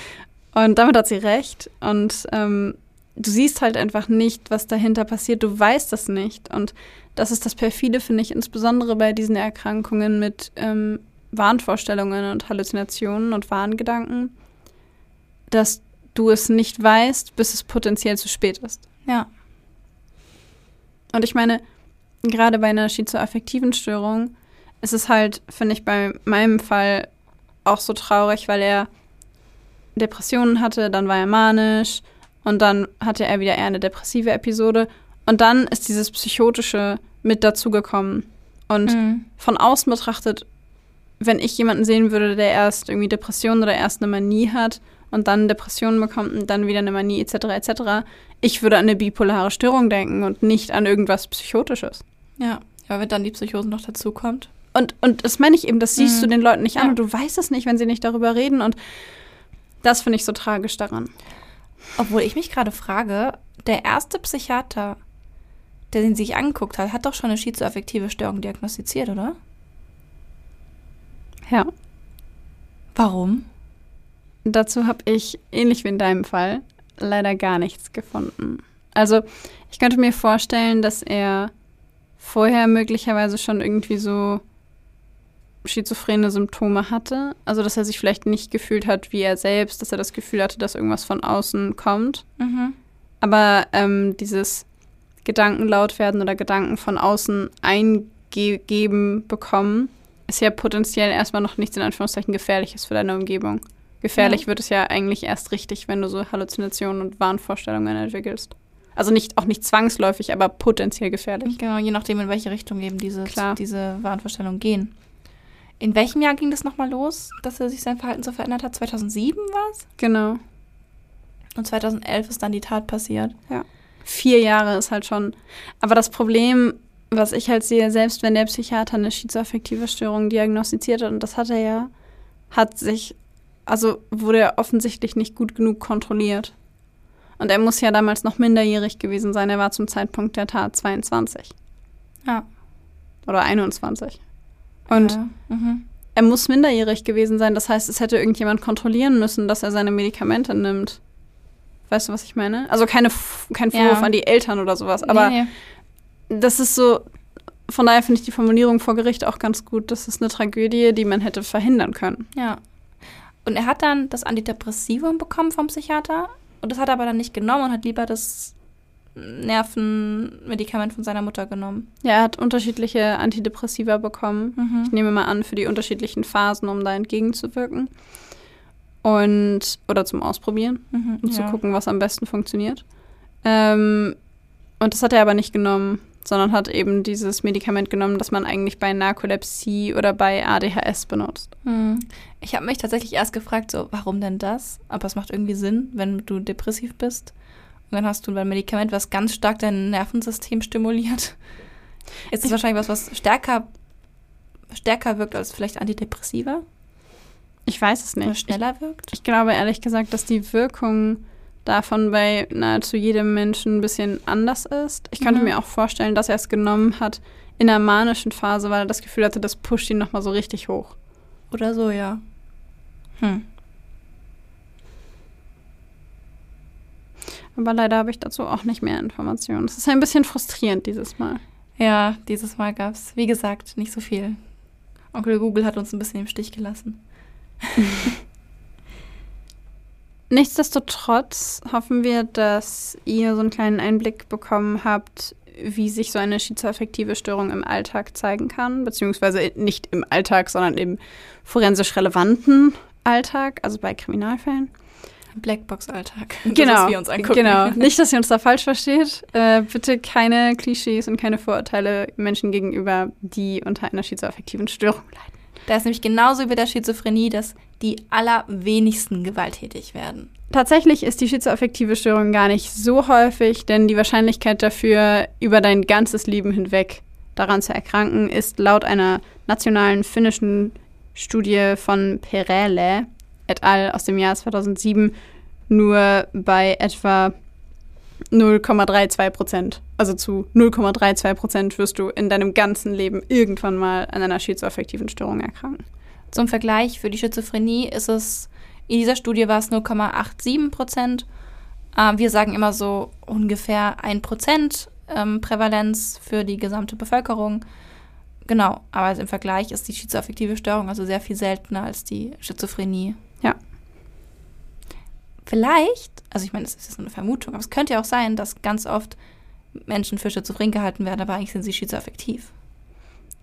Und damit hat sie recht. Und ähm, du siehst halt einfach nicht, was dahinter passiert. Du weißt das nicht. Und das ist das perfide, finde ich, insbesondere bei diesen Erkrankungen mit ähm, Wahnvorstellungen und Halluzinationen und Wahngedanken, dass du es nicht weißt, bis es potenziell zu spät ist. Ja. Und ich meine, gerade bei einer schizoaffektiven Störung ist es halt, finde ich, bei meinem Fall auch so traurig, weil er Depressionen hatte, dann war er manisch und dann hatte er wieder eher eine depressive Episode und dann ist dieses Psychotische mit dazugekommen. Und Mhm. von außen betrachtet, wenn ich jemanden sehen würde, der erst irgendwie Depressionen oder erst eine Manie hat und dann Depressionen bekommt und dann wieder eine Manie etc. etc., ich würde an eine bipolare Störung denken und nicht an irgendwas Psychotisches. Ja. Ja, wenn dann die Psychose noch dazu kommt. Und, und das meine ich eben, das siehst Mhm. du den Leuten nicht an Ja. und du weißt es nicht, wenn sie nicht darüber reden. Und das finde ich so tragisch daran. Obwohl ich mich gerade frage, der erste Psychiater, der den sich angeguckt hat, hat doch schon eine schizoaffektive Störung diagnostiziert, oder? Ja. Warum? Dazu habe ich, ähnlich wie in deinem Fall, leider gar nichts gefunden. Also, ich könnte mir vorstellen, dass er vorher möglicherweise schon irgendwie so schizophrene Symptome hatte. Also, dass er sich vielleicht nicht gefühlt hat wie er selbst, dass er das Gefühl hatte, dass irgendwas von außen kommt. Mhm. Aber ähm, dieses Gedanken laut werden oder Gedanken von außen eingegeben bekommen, ist ja potenziell erstmal noch nichts in Anführungszeichen Gefährliches für deine Umgebung. Gefährlich Ja. wird es ja eigentlich erst richtig, wenn du so Halluzinationen und Wahnvorstellungen entwickelst. Also nicht, auch nicht zwangsläufig, aber potenziell gefährlich. Genau, je nachdem, in welche Richtung eben diese, Klar. diese Wahnvorstellungen gehen. In welchem Jahr ging das nochmal los, dass er sich sein Verhalten so verändert hat? 2007 war es? Genau. Und 2011 ist dann die Tat passiert. Vier Jahre ist halt schon. Aber das Problem, was ich halt sehe, selbst wenn der Psychiater eine schizoaffektive Störung diagnostiziert hat, und das hat er ja, hat sich, also wurde er offensichtlich nicht gut genug kontrolliert. Und er muss ja damals noch minderjährig gewesen sein. Er war zum Zeitpunkt der Tat 22 Ja. oder 21. Und ja. Mhm. er muss minderjährig gewesen sein. Das heißt, es hätte irgendjemand kontrollieren müssen, dass er seine Medikamente nimmt. Weißt du, was ich meine? Also keine, kein Ja. Vorwurf an die Eltern oder sowas, aber nee, nee. das ist so, von daher finde ich die Formulierung vor Gericht auch ganz gut. Das ist eine Tragödie, die man hätte verhindern können. Ja. Und er hat dann das Antidepressivum bekommen vom Psychiater und das hat er aber dann nicht genommen und hat lieber das Nervenmedikament von seiner Mutter genommen. Ja, er hat unterschiedliche Antidepressiva bekommen. Ich nehme mal an, für die unterschiedlichen Phasen, um da entgegenzuwirken. Und, oder zum Ausprobieren, Mhm. um zu ja. gucken, was am besten funktioniert. Ähm, und das hat er aber nicht genommen, sondern hat eben dieses Medikament genommen, das man eigentlich bei Narkolepsie oder bei ADHS benutzt. Hm. Ich habe mich tatsächlich erst gefragt, so, warum denn das? Aber es macht irgendwie Sinn, wenn du depressiv bist. Und dann hast du ein Medikament, was ganz stark dein Nervensystem stimuliert. Ist es wahrscheinlich was, was stärker, stärker wirkt als vielleicht Antidepressiva? Ich weiß es Oder nicht. schneller wirkt? Ich glaube ehrlich gesagt, dass die Wirkung davon bei nahezu jedem Menschen ein bisschen anders ist. Ich könnte Mhm. mir auch vorstellen, dass er es genommen hat in einer manischen Phase, weil er das Gefühl hatte, das pusht ihn nochmal so richtig hoch. Oder so, ja. Hm. Aber leider habe ich dazu auch nicht mehr Informationen. Es ist ein bisschen frustrierend dieses Mal. Ja, dieses Mal gab es, wie gesagt, nicht so viel. Onkel Google hat uns ein bisschen im Stich gelassen. Nichtsdestotrotz hoffen wir, dass ihr so einen kleinen Einblick bekommen habt, wie sich so eine schizoaffektive Störung im Alltag zeigen kann, beziehungsweise nicht im Alltag, sondern im forensisch relevanten Alltag, also bei Kriminalfällen. Blackbox-Alltag. Genau, wir uns angucken. genau. Nicht, dass ihr uns da falsch versteht. Äh, bitte keine Klischees und keine Vorurteile Menschen gegenüber, die unter einer schizoaffektiven Störung leiden. Da ist nämlich genauso wie bei der Schizophrenie, dass die allerwenigsten gewalttätig werden. Tatsächlich ist die schizoaffektive Störung gar nicht so häufig, denn die Wahrscheinlichkeit dafür, über dein ganzes Leben hinweg daran zu erkranken, ist laut einer nationalen finnischen Studie von Perele et al. aus dem Jahr 2007 nur bei etwa 0,32 Prozent. Also zu 0,32 Prozent wirst du in deinem ganzen Leben irgendwann mal an einer schizoaffektiven Störung erkranken. Zum Vergleich für die Schizophrenie ist es, in dieser Studie war es 0,87 Prozent. Äh, wir sagen immer so ungefähr 1 Prozent ähm, Prävalenz für die gesamte Bevölkerung. Genau, aber im Vergleich ist die schizoaffektive Störung also sehr viel seltener als die Schizophrenie. Ja. Vielleicht, also ich meine, das ist jetzt eine Vermutung, aber es könnte ja auch sein, dass ganz oft Menschen für schizophren gehalten werden, aber eigentlich sind sie schizoaffektiv.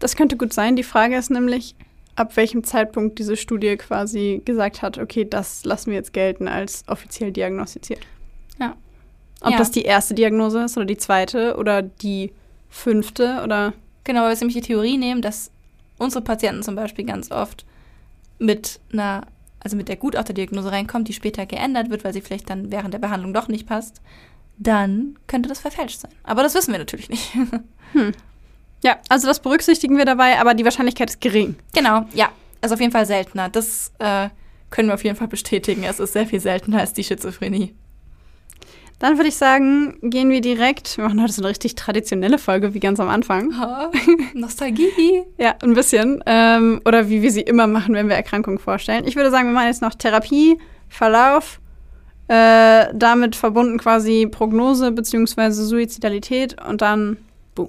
Das könnte gut sein. Die Frage ist nämlich, ab welchem Zeitpunkt diese Studie quasi gesagt hat, okay, das lassen wir jetzt gelten als offiziell diagnostiziert. Ja. Ob Ja. das die erste Diagnose ist oder die zweite oder die fünfte oder Genau, weil wir nämlich die Theorie nehmen, dass unsere Patienten zum Beispiel ganz oft mit einer, also mit der Gutachterdiagnose reinkommen, die später geändert wird, weil sie vielleicht dann während der Behandlung doch nicht passt, dann könnte das verfälscht sein. Aber das wissen wir natürlich nicht. ja, also das berücksichtigen wir dabei, aber die Wahrscheinlichkeit ist gering. genau, ja. Also auf jeden Fall seltener. Das äh, können wir auf jeden Fall bestätigen. Es ist sehr viel seltener als die Schizophrenie. Dann würde ich sagen, gehen wir direkt. Wir machen heute so eine richtig traditionelle Folge, wie ganz am Anfang. Nostalgie. Ja, ein bisschen. Ähm, oder wie wir sie immer machen, wenn wir Erkrankungen vorstellen. Ich würde sagen, wir machen jetzt noch Therapie, Verlauf, äh, damit verbunden quasi Prognose bzw. Suizidalität und dann boom.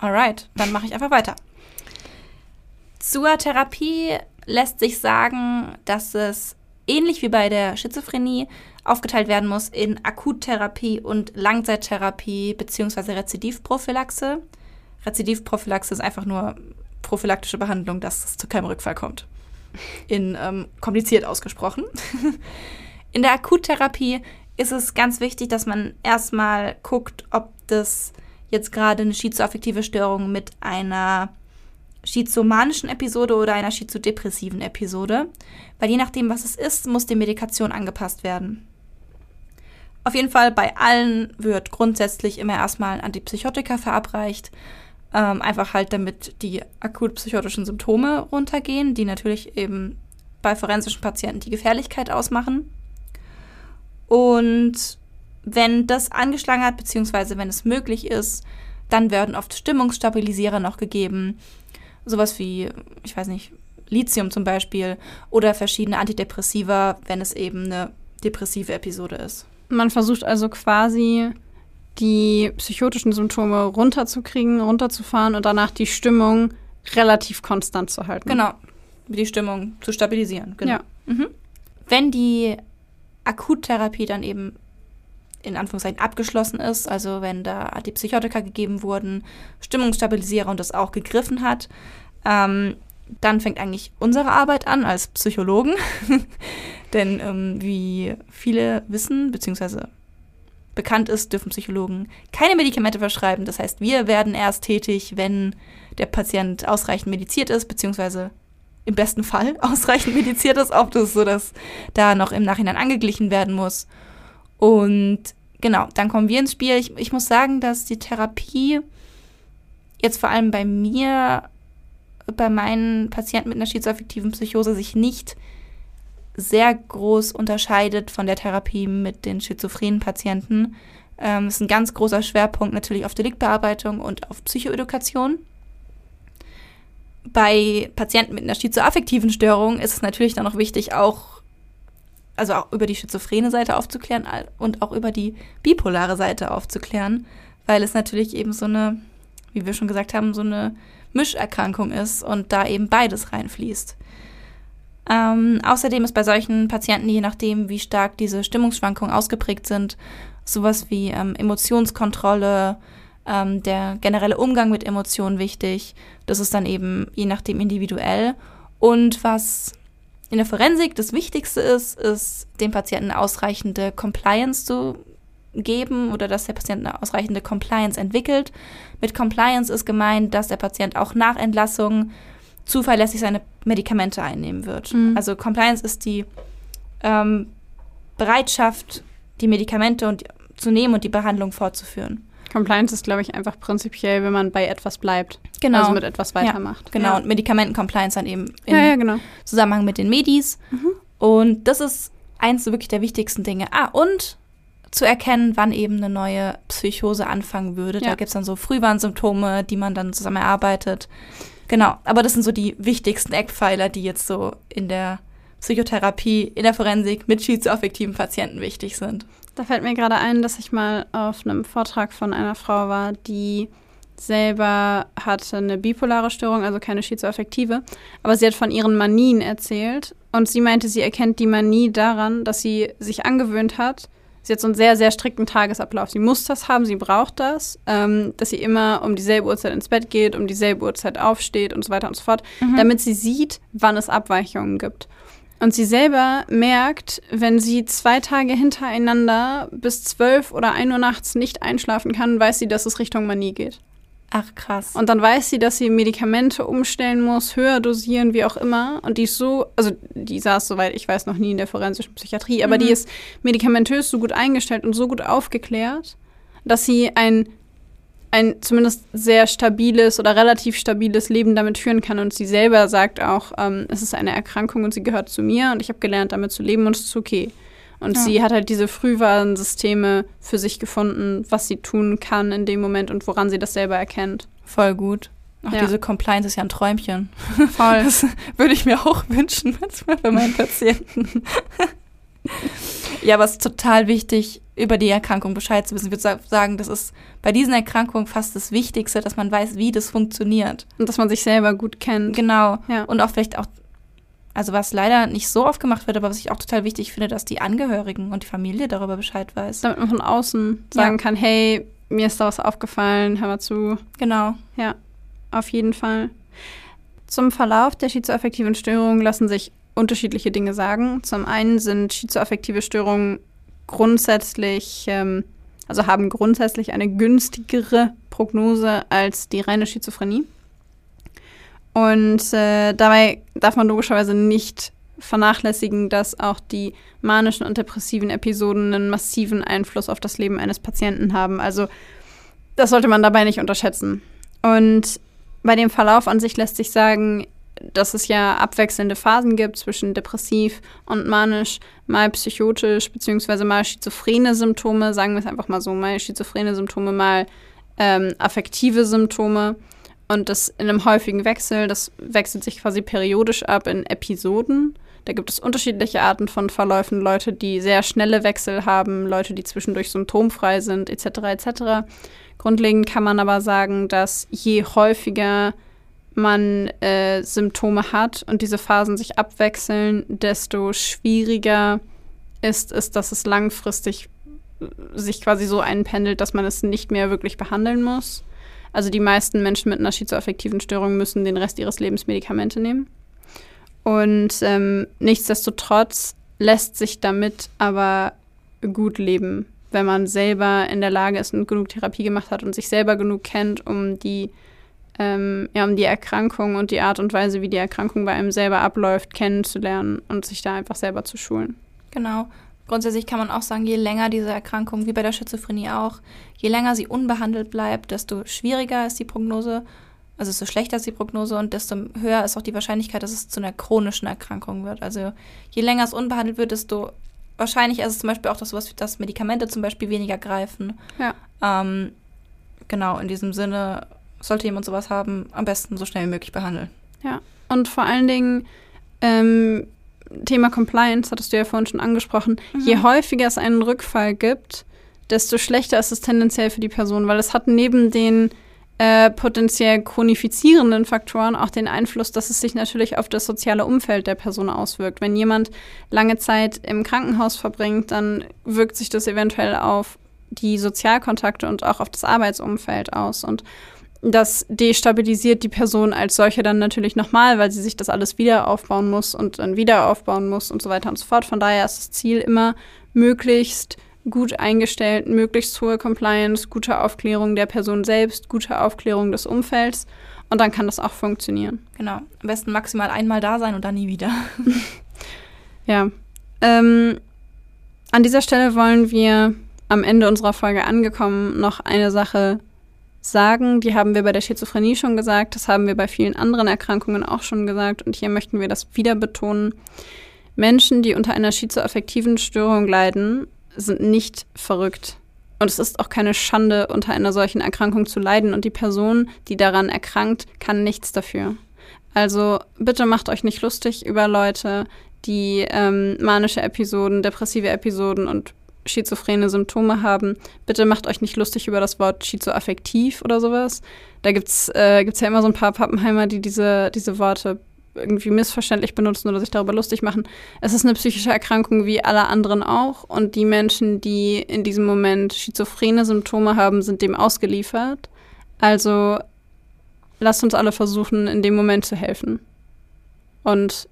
Alright, dann mache ich einfach weiter. Zur Therapie lässt sich sagen, dass es ähnlich wie bei der Schizophrenie aufgeteilt werden muss in Akuttherapie und Langzeittherapie bzw. Rezidivprophylaxe. Rezidivprophylaxe ist einfach nur prophylaktische Behandlung, dass es zu keinem Rückfall kommt. In ähm, kompliziert ausgesprochen. In der Akuttherapie ist es ganz wichtig, dass man erstmal guckt, ob das jetzt gerade eine schizoaffektive Störung mit einer schizomanischen Episode oder einer schizodepressiven Episode. Weil je nachdem, was es ist, muss die Medikation angepasst werden. Auf jeden Fall bei allen wird grundsätzlich immer erstmal Antipsychotika verabreicht. Ähm, einfach halt, damit die akut psychotischen Symptome runtergehen, die natürlich eben bei forensischen Patienten die Gefährlichkeit ausmachen. Und wenn das angeschlagen hat, beziehungsweise wenn es möglich ist, dann werden oft Stimmungsstabilisierer noch gegeben. Sowas wie, ich weiß nicht, Lithium zum Beispiel oder verschiedene Antidepressiva, wenn es eben eine depressive Episode ist. Man versucht also quasi die psychotischen Symptome runterzukriegen, runterzufahren und danach die Stimmung relativ konstant zu halten. Genau, die Stimmung zu stabilisieren. Genau. Ja. Mhm. Wenn die Akuttherapie dann eben in Anführungszeichen abgeschlossen ist, also wenn da Antipsychotika gegeben wurden, Stimmungsstabilisierer und das auch gegriffen hat, ähm, dann fängt eigentlich unsere Arbeit an als Psychologen. Denn ähm, wie viele wissen, beziehungsweise bekannt ist, dürfen Psychologen keine Medikamente verschreiben. Das heißt, wir werden erst tätig, wenn der Patient ausreichend mediziert ist, beziehungsweise im besten Fall ausreichend mediziert ist, ob das so, dass da noch im Nachhinein angeglichen werden muss. Und genau, dann kommen wir ins Spiel. Ich, ich muss sagen, dass die Therapie jetzt vor allem bei mir, bei meinen Patienten mit einer schizoaffektiven Psychose sich nicht sehr groß unterscheidet von der Therapie mit den schizophrenen Patienten. Ähm, ist ein ganz großer Schwerpunkt natürlich auf Deliktbearbeitung und auf Psychoedukation. Bei Patienten mit einer schizoaffektiven Störung ist es natürlich dann noch wichtig, auch also auch über die schizophrene Seite aufzuklären und auch über die bipolare Seite aufzuklären, weil es natürlich eben so eine, wie wir schon gesagt haben, so eine Mischerkrankung ist und da eben beides reinfließt. Ähm, außerdem ist bei solchen Patienten, je nachdem, wie stark diese Stimmungsschwankungen ausgeprägt sind, sowas wie ähm, Emotionskontrolle, ähm, der generelle Umgang mit Emotionen wichtig. Das ist dann eben je nachdem individuell. Und was in der Forensik das Wichtigste ist, ist dem Patienten ausreichende Compliance zu geben oder dass der Patient eine ausreichende Compliance entwickelt. Mit Compliance ist gemeint, dass der Patient auch nach Entlassung zuverlässig seine Medikamente einnehmen wird. Mhm. Also Compliance ist die ähm, Bereitschaft, die Medikamente und, zu nehmen und die Behandlung fortzuführen. Compliance ist, glaube ich, einfach prinzipiell, wenn man bei etwas bleibt. Genau. Also mit etwas weitermacht. Genau, Ja. und Medikamentencompliance dann eben im ja, ja, genau. Zusammenhang mit den Medis. Mhm. Und das ist eins wirklich der wichtigsten Dinge. Ah, und zu erkennen, wann eben eine neue Psychose anfangen würde. Da Ja. gibt es dann so Frühwarnsymptome, die man dann zusammen erarbeitet. Genau, aber das sind so die wichtigsten Eckpfeiler, die jetzt so in der Psychotherapie, in der Forensik mit schizoaffektiven Patienten wichtig sind. Da fällt mir gerade ein, dass ich mal auf einem Vortrag von einer Frau war, die selber hatte eine bipolare Störung, also keine schizoaffektive, aber sie hat von ihren Manien erzählt und sie meinte, sie erkennt die Manie daran, dass sie sich angewöhnt hat. Sie hat so einen sehr, sehr strikten Tagesablauf. Sie muss das haben, sie braucht das, ähm, dass sie immer um dieselbe Uhrzeit ins Bett geht, um dieselbe Uhrzeit aufsteht und so weiter und so fort, damit sie sieht, wann es Abweichungen gibt. Und sie selber merkt, wenn sie zwei Tage hintereinander bis zwölf oder ein Uhr nachts nicht einschlafen kann, weiß sie, dass es Richtung Manie geht. Ach, krass. Und dann weiß sie, dass sie Medikamente umstellen muss, höher dosieren, wie auch immer. Und die ist so, also die saß, soweit ich weiß, noch nie in der forensischen Psychiatrie, aber Mhm. die ist medikamentös so gut eingestellt und so gut aufgeklärt, dass sie ein, ein zumindest sehr stabiles oder relativ stabiles Leben damit führen kann. Und sie selber sagt auch, ähm, es ist eine Erkrankung und sie gehört zu mir und ich habe gelernt, damit zu leben und es ist okay. Und Ja. sie hat halt diese Frühwarnsysteme für sich gefunden, was sie tun kann in dem Moment und woran sie das selber erkennt. Voll gut. Ach, Ja. diese Compliance ist ja ein Träumchen. Voll. Das würde ich mir auch wünschen, manchmal bei meinen Patienten. ja, aber es ist total wichtig, über die Erkrankung Bescheid zu wissen. Ich würde sa- sagen, das ist bei diesen Erkrankungen fast das Wichtigste, dass man weiß, wie das funktioniert. Und dass man sich selber gut kennt. Genau. Ja. Und auch vielleicht auch, also was leider nicht so oft gemacht wird, aber was ich auch total wichtig finde, dass die Angehörigen und die Familie darüber Bescheid weiß. Damit man von außen sagen Ja. kann, hey, mir ist da was aufgefallen, hör mal zu. Genau. Ja, auf jeden Fall. Zum Verlauf der schizoaffektiven Störungen lassen sich unterschiedliche Dinge sagen. Zum einen sind schizoaffektive Störungen grundsätzlich, ähm, also haben grundsätzlich eine günstigere Prognose als die reine Schizophrenie. Und äh, dabei darf man logischerweise nicht vernachlässigen, dass auch die manischen und depressiven Episoden einen massiven Einfluss auf das Leben eines Patienten haben. Also das sollte man dabei nicht unterschätzen. Und bei dem Verlauf an sich lässt sich sagen, dass es ja abwechselnde Phasen gibt zwischen depressiv und manisch, mal psychotisch beziehungsweise mal schizophrene Symptome, sagen wir es einfach mal so, mal schizophrene Symptome, mal ähm, affektive Symptome. Und das in einem häufigen Wechsel, das wechselt sich quasi periodisch ab in Episoden. Da gibt es unterschiedliche Arten von Verläufen, Leute, die sehr schnelle Wechsel haben, Leute, die zwischendurch symptomfrei sind, etc. etc. Grundlegend kann man aber sagen, dass je häufiger man äh, Symptome hat und diese Phasen sich abwechseln, desto schwieriger ist es, dass es langfristig äh, sich quasi so einpendelt, dass man es nicht mehr wirklich behandeln muss. Also die meisten Menschen mit einer schizoaffektiven Störung müssen den Rest ihres Lebens Medikamente nehmen. Und ähm, nichtsdestotrotz lässt sich damit aber gut leben, wenn man selber in der Lage ist und genug Therapie gemacht hat und sich selber genug kennt, um die, ähm, ja, um die Erkrankung und die Art und Weise, wie die Erkrankung bei einem selber abläuft, kennenzulernen und sich da einfach selber zu schulen. Genau. Grundsätzlich kann man auch sagen, je länger diese Erkrankung, wie bei der Schizophrenie auch, je länger sie unbehandelt bleibt, desto schwieriger ist die Prognose, also desto schlechter ist die Prognose und desto höher ist auch die Wahrscheinlichkeit, dass es zu einer chronischen Erkrankung wird. Also je länger es unbehandelt wird, desto wahrscheinlicher ist es zum Beispiel auch, dass, sowas, dass Medikamente zum Beispiel weniger greifen. Ja. Ähm, genau, in diesem Sinne, sollte jemand sowas haben, am besten so schnell wie möglich behandeln. Ja. Und vor allen Dingen, ähm, Thema Compliance, hattest du ja vorhin schon angesprochen, je häufiger es einen Rückfall gibt, desto schlechter ist es tendenziell für die Person, weil es hat neben den äh, potenziell chronifizierenden Faktoren auch den Einfluss, dass es sich natürlich auf das soziale Umfeld der Person auswirkt. Wenn jemand lange Zeit im Krankenhaus verbringt, dann wirkt sich das eventuell auf die Sozialkontakte und auch auf das Arbeitsumfeld aus. Und das destabilisiert die Person als solche dann natürlich nochmal, weil sie sich das alles wieder aufbauen muss und dann wieder aufbauen muss und so weiter und so fort. Von daher ist das Ziel immer, möglichst gut eingestellt, möglichst hohe Compliance, gute Aufklärung der Person selbst, gute Aufklärung des Umfelds. Und dann kann das auch funktionieren. Genau. Am besten maximal einmal da sein und dann nie wieder. ja. Ähm, an dieser Stelle wollen wir am Ende unserer Folge angekommen noch eine Sache sagen. Die haben wir bei der Schizophrenie schon gesagt, das haben wir bei vielen anderen Erkrankungen auch schon gesagt und hier möchten wir das wieder betonen. Menschen, die unter einer schizoaffektiven Störung leiden, sind nicht verrückt. Und es ist auch keine Schande, unter einer solchen Erkrankung zu leiden. Und die Person, die daran erkrankt, kann nichts dafür. Also bitte macht euch nicht lustig über Leute, die ähm, manische Episoden, depressive Episoden und schizophrene Symptome haben. Bitte macht euch nicht lustig über das Wort schizoaffektiv oder sowas. Da gibt's äh, gibt's ja immer so ein paar Pappenheimer, die diese, diese Worte irgendwie missverständlich benutzen oder sich darüber lustig machen. Es ist eine psychische Erkrankung wie alle anderen auch und die Menschen, die in diesem Moment schizophrene Symptome haben, sind dem ausgeliefert. Also lasst uns alle versuchen, in dem Moment zu helfen und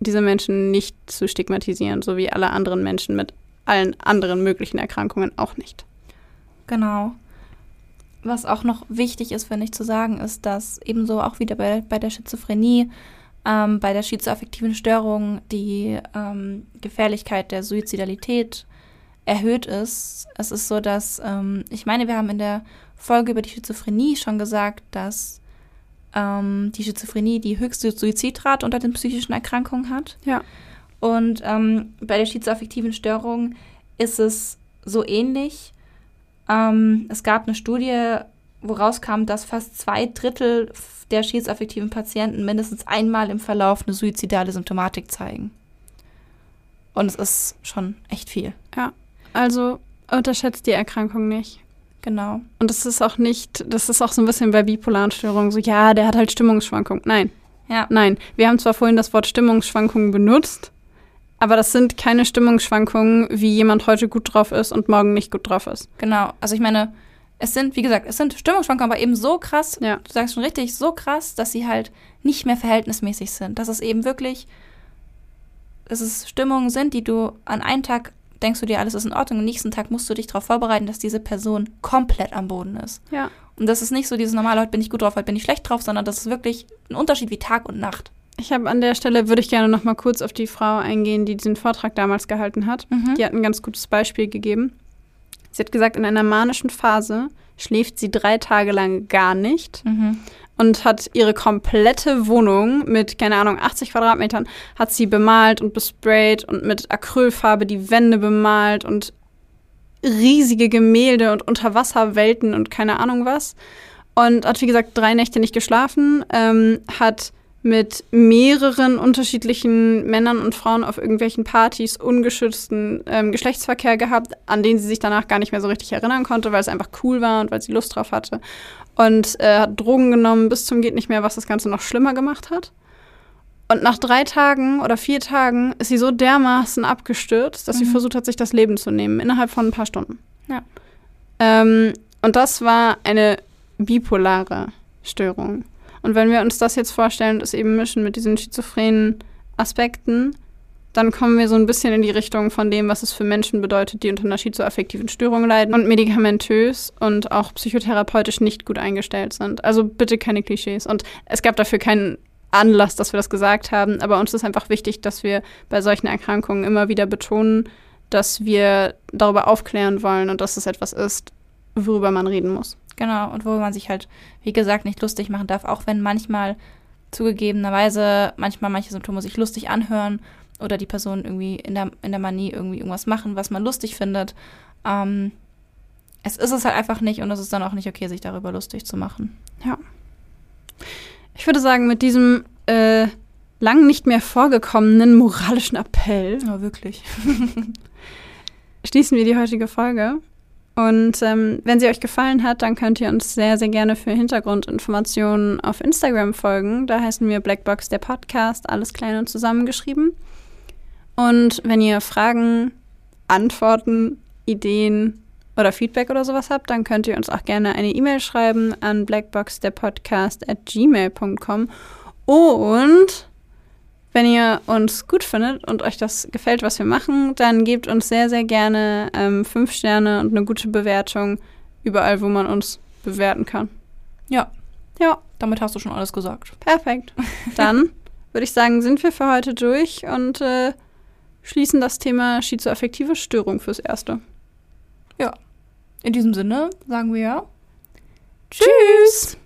diese Menschen nicht zu stigmatisieren, so wie alle anderen Menschen mit allen anderen möglichen Erkrankungen auch nicht. Genau. Was auch noch wichtig ist, finde ich, zu sagen, ist, dass ebenso auch wieder bei, bei der Schizophrenie ähm, bei der schizoaffektiven Störung die ähm, Gefährlichkeit der Suizidalität erhöht ist. Es ist so, dass, ähm, ich meine, wir haben in der Folge über die Schizophrenie schon gesagt, dass ähm, die Schizophrenie die höchste Suizidrate unter den psychischen Erkrankungen hat. Ja. Und ähm, bei der schizoaffektiven Störung ist es so ähnlich. Ähm, es gab eine Studie, wo rauskam, dass fast zwei Drittel der schizoaffektiven Patienten mindestens einmal im Verlauf eine suizidale Symptomatik zeigen. Und es ist schon echt viel. Ja, also unterschätzt die Erkrankung nicht. Genau. Und das ist auch nicht, das ist auch so ein bisschen bei bipolaren Störungen so, ja, der hat halt Stimmungsschwankungen. Nein. Ja. Nein. Wir haben zwar vorhin das Wort Stimmungsschwankungen benutzt, aber das sind keine Stimmungsschwankungen, wie jemand heute gut drauf ist und morgen nicht gut drauf ist. Genau. Also ich meine, es sind, wie gesagt, es sind Stimmungsschwankungen, aber eben so krass, ja. du sagst schon richtig, so krass, dass sie halt nicht mehr verhältnismäßig sind. Dass es eben wirklich, dass es Stimmungen sind, die du an einem Tag denkst du dir, alles ist in Ordnung, am nächsten Tag musst du dich darauf vorbereiten, dass diese Person komplett am Boden ist. Ja. Und das ist nicht so dieses normale, heute bin ich gut drauf, heute bin ich schlecht drauf, sondern das ist wirklich ein Unterschied wie Tag und Nacht. Ich habe an der Stelle, würde ich gerne noch mal kurz auf die Frau eingehen, die diesen Vortrag damals gehalten hat. Mhm. Die hat ein ganz gutes Beispiel gegeben. Sie hat gesagt, in einer manischen Phase schläft sie drei Tage lang gar nicht Mhm. und hat ihre komplette Wohnung mit, keine Ahnung, 80 Quadratmetern, hat sie bemalt und besprayt und mit Acrylfarbe die Wände bemalt und riesige Gemälde und Unterwasserwelten und keine Ahnung was. Und hat, wie gesagt, drei Nächte nicht geschlafen, ähm, hat mit mehreren unterschiedlichen Männern und Frauen auf irgendwelchen Partys ungeschützten ähm, Geschlechtsverkehr gehabt, an den sie sich danach gar nicht mehr so richtig erinnern konnte, weil es einfach cool war und weil sie Lust drauf hatte. Und äh, hat Drogen genommen bis zum geht nicht mehr, was das Ganze noch schlimmer gemacht hat. Und nach drei Tagen oder vier Tagen ist sie so dermaßen abgestürzt, dass sie Mhm. versucht hat, sich das Leben zu nehmen, innerhalb von ein paar Stunden. Ja. Ähm, und das war eine bipolare Störung. Und wenn wir uns das jetzt vorstellen, das eben mischen mit diesen schizophrenen Aspekten, dann kommen wir so ein bisschen in die Richtung von dem, was es für Menschen bedeutet, die unter einer schizoaffektiven Störung leiden und medikamentös und auch psychotherapeutisch nicht gut eingestellt sind. Also bitte keine Klischees. Und es gab dafür keinen Anlass, dass wir das gesagt haben, aber uns ist einfach wichtig, dass wir bei solchen Erkrankungen immer wieder betonen, dass wir darüber aufklären wollen und dass es etwas ist, worüber man reden muss. Genau, und wo man sich halt, wie gesagt, nicht lustig machen darf, auch wenn manchmal zugegebenerweise manchmal manche Symptome sich lustig anhören oder die Person irgendwie in der, in der Manie irgendwie irgendwas machen, was man lustig findet. Ähm, es ist es halt einfach nicht und es ist dann auch nicht okay, sich darüber lustig zu machen. Ich würde sagen, mit diesem äh, lang nicht mehr vorgekommenen moralischen Appell Ja, wirklich. schließen wir die heutige Folge. Und ähm, wenn sie euch gefallen hat, dann könnt ihr uns sehr, sehr gerne für Hintergrundinformationen auf Instagram folgen. Da heißen wir Blackbox der Podcast, alles klein und zusammengeschrieben. Und wenn ihr Fragen, Antworten, Ideen oder Feedback oder sowas habt, dann könnt ihr uns auch gerne eine E-Mail schreiben an blackboxderpodcast at gmail.com. Und Wenn ihr uns gut findet und euch das gefällt, was wir machen, dann gebt uns sehr, sehr gerne ähm, fünf Sterne und eine gute Bewertung überall, wo man uns bewerten kann. Ja, Ja, damit hast du schon alles gesagt. perfekt. Dann würde ich sagen, sind wir für heute durch und äh, schließen das Thema schizoaffektive Störung fürs Erste. In diesem Sinne sagen wir Tschüss!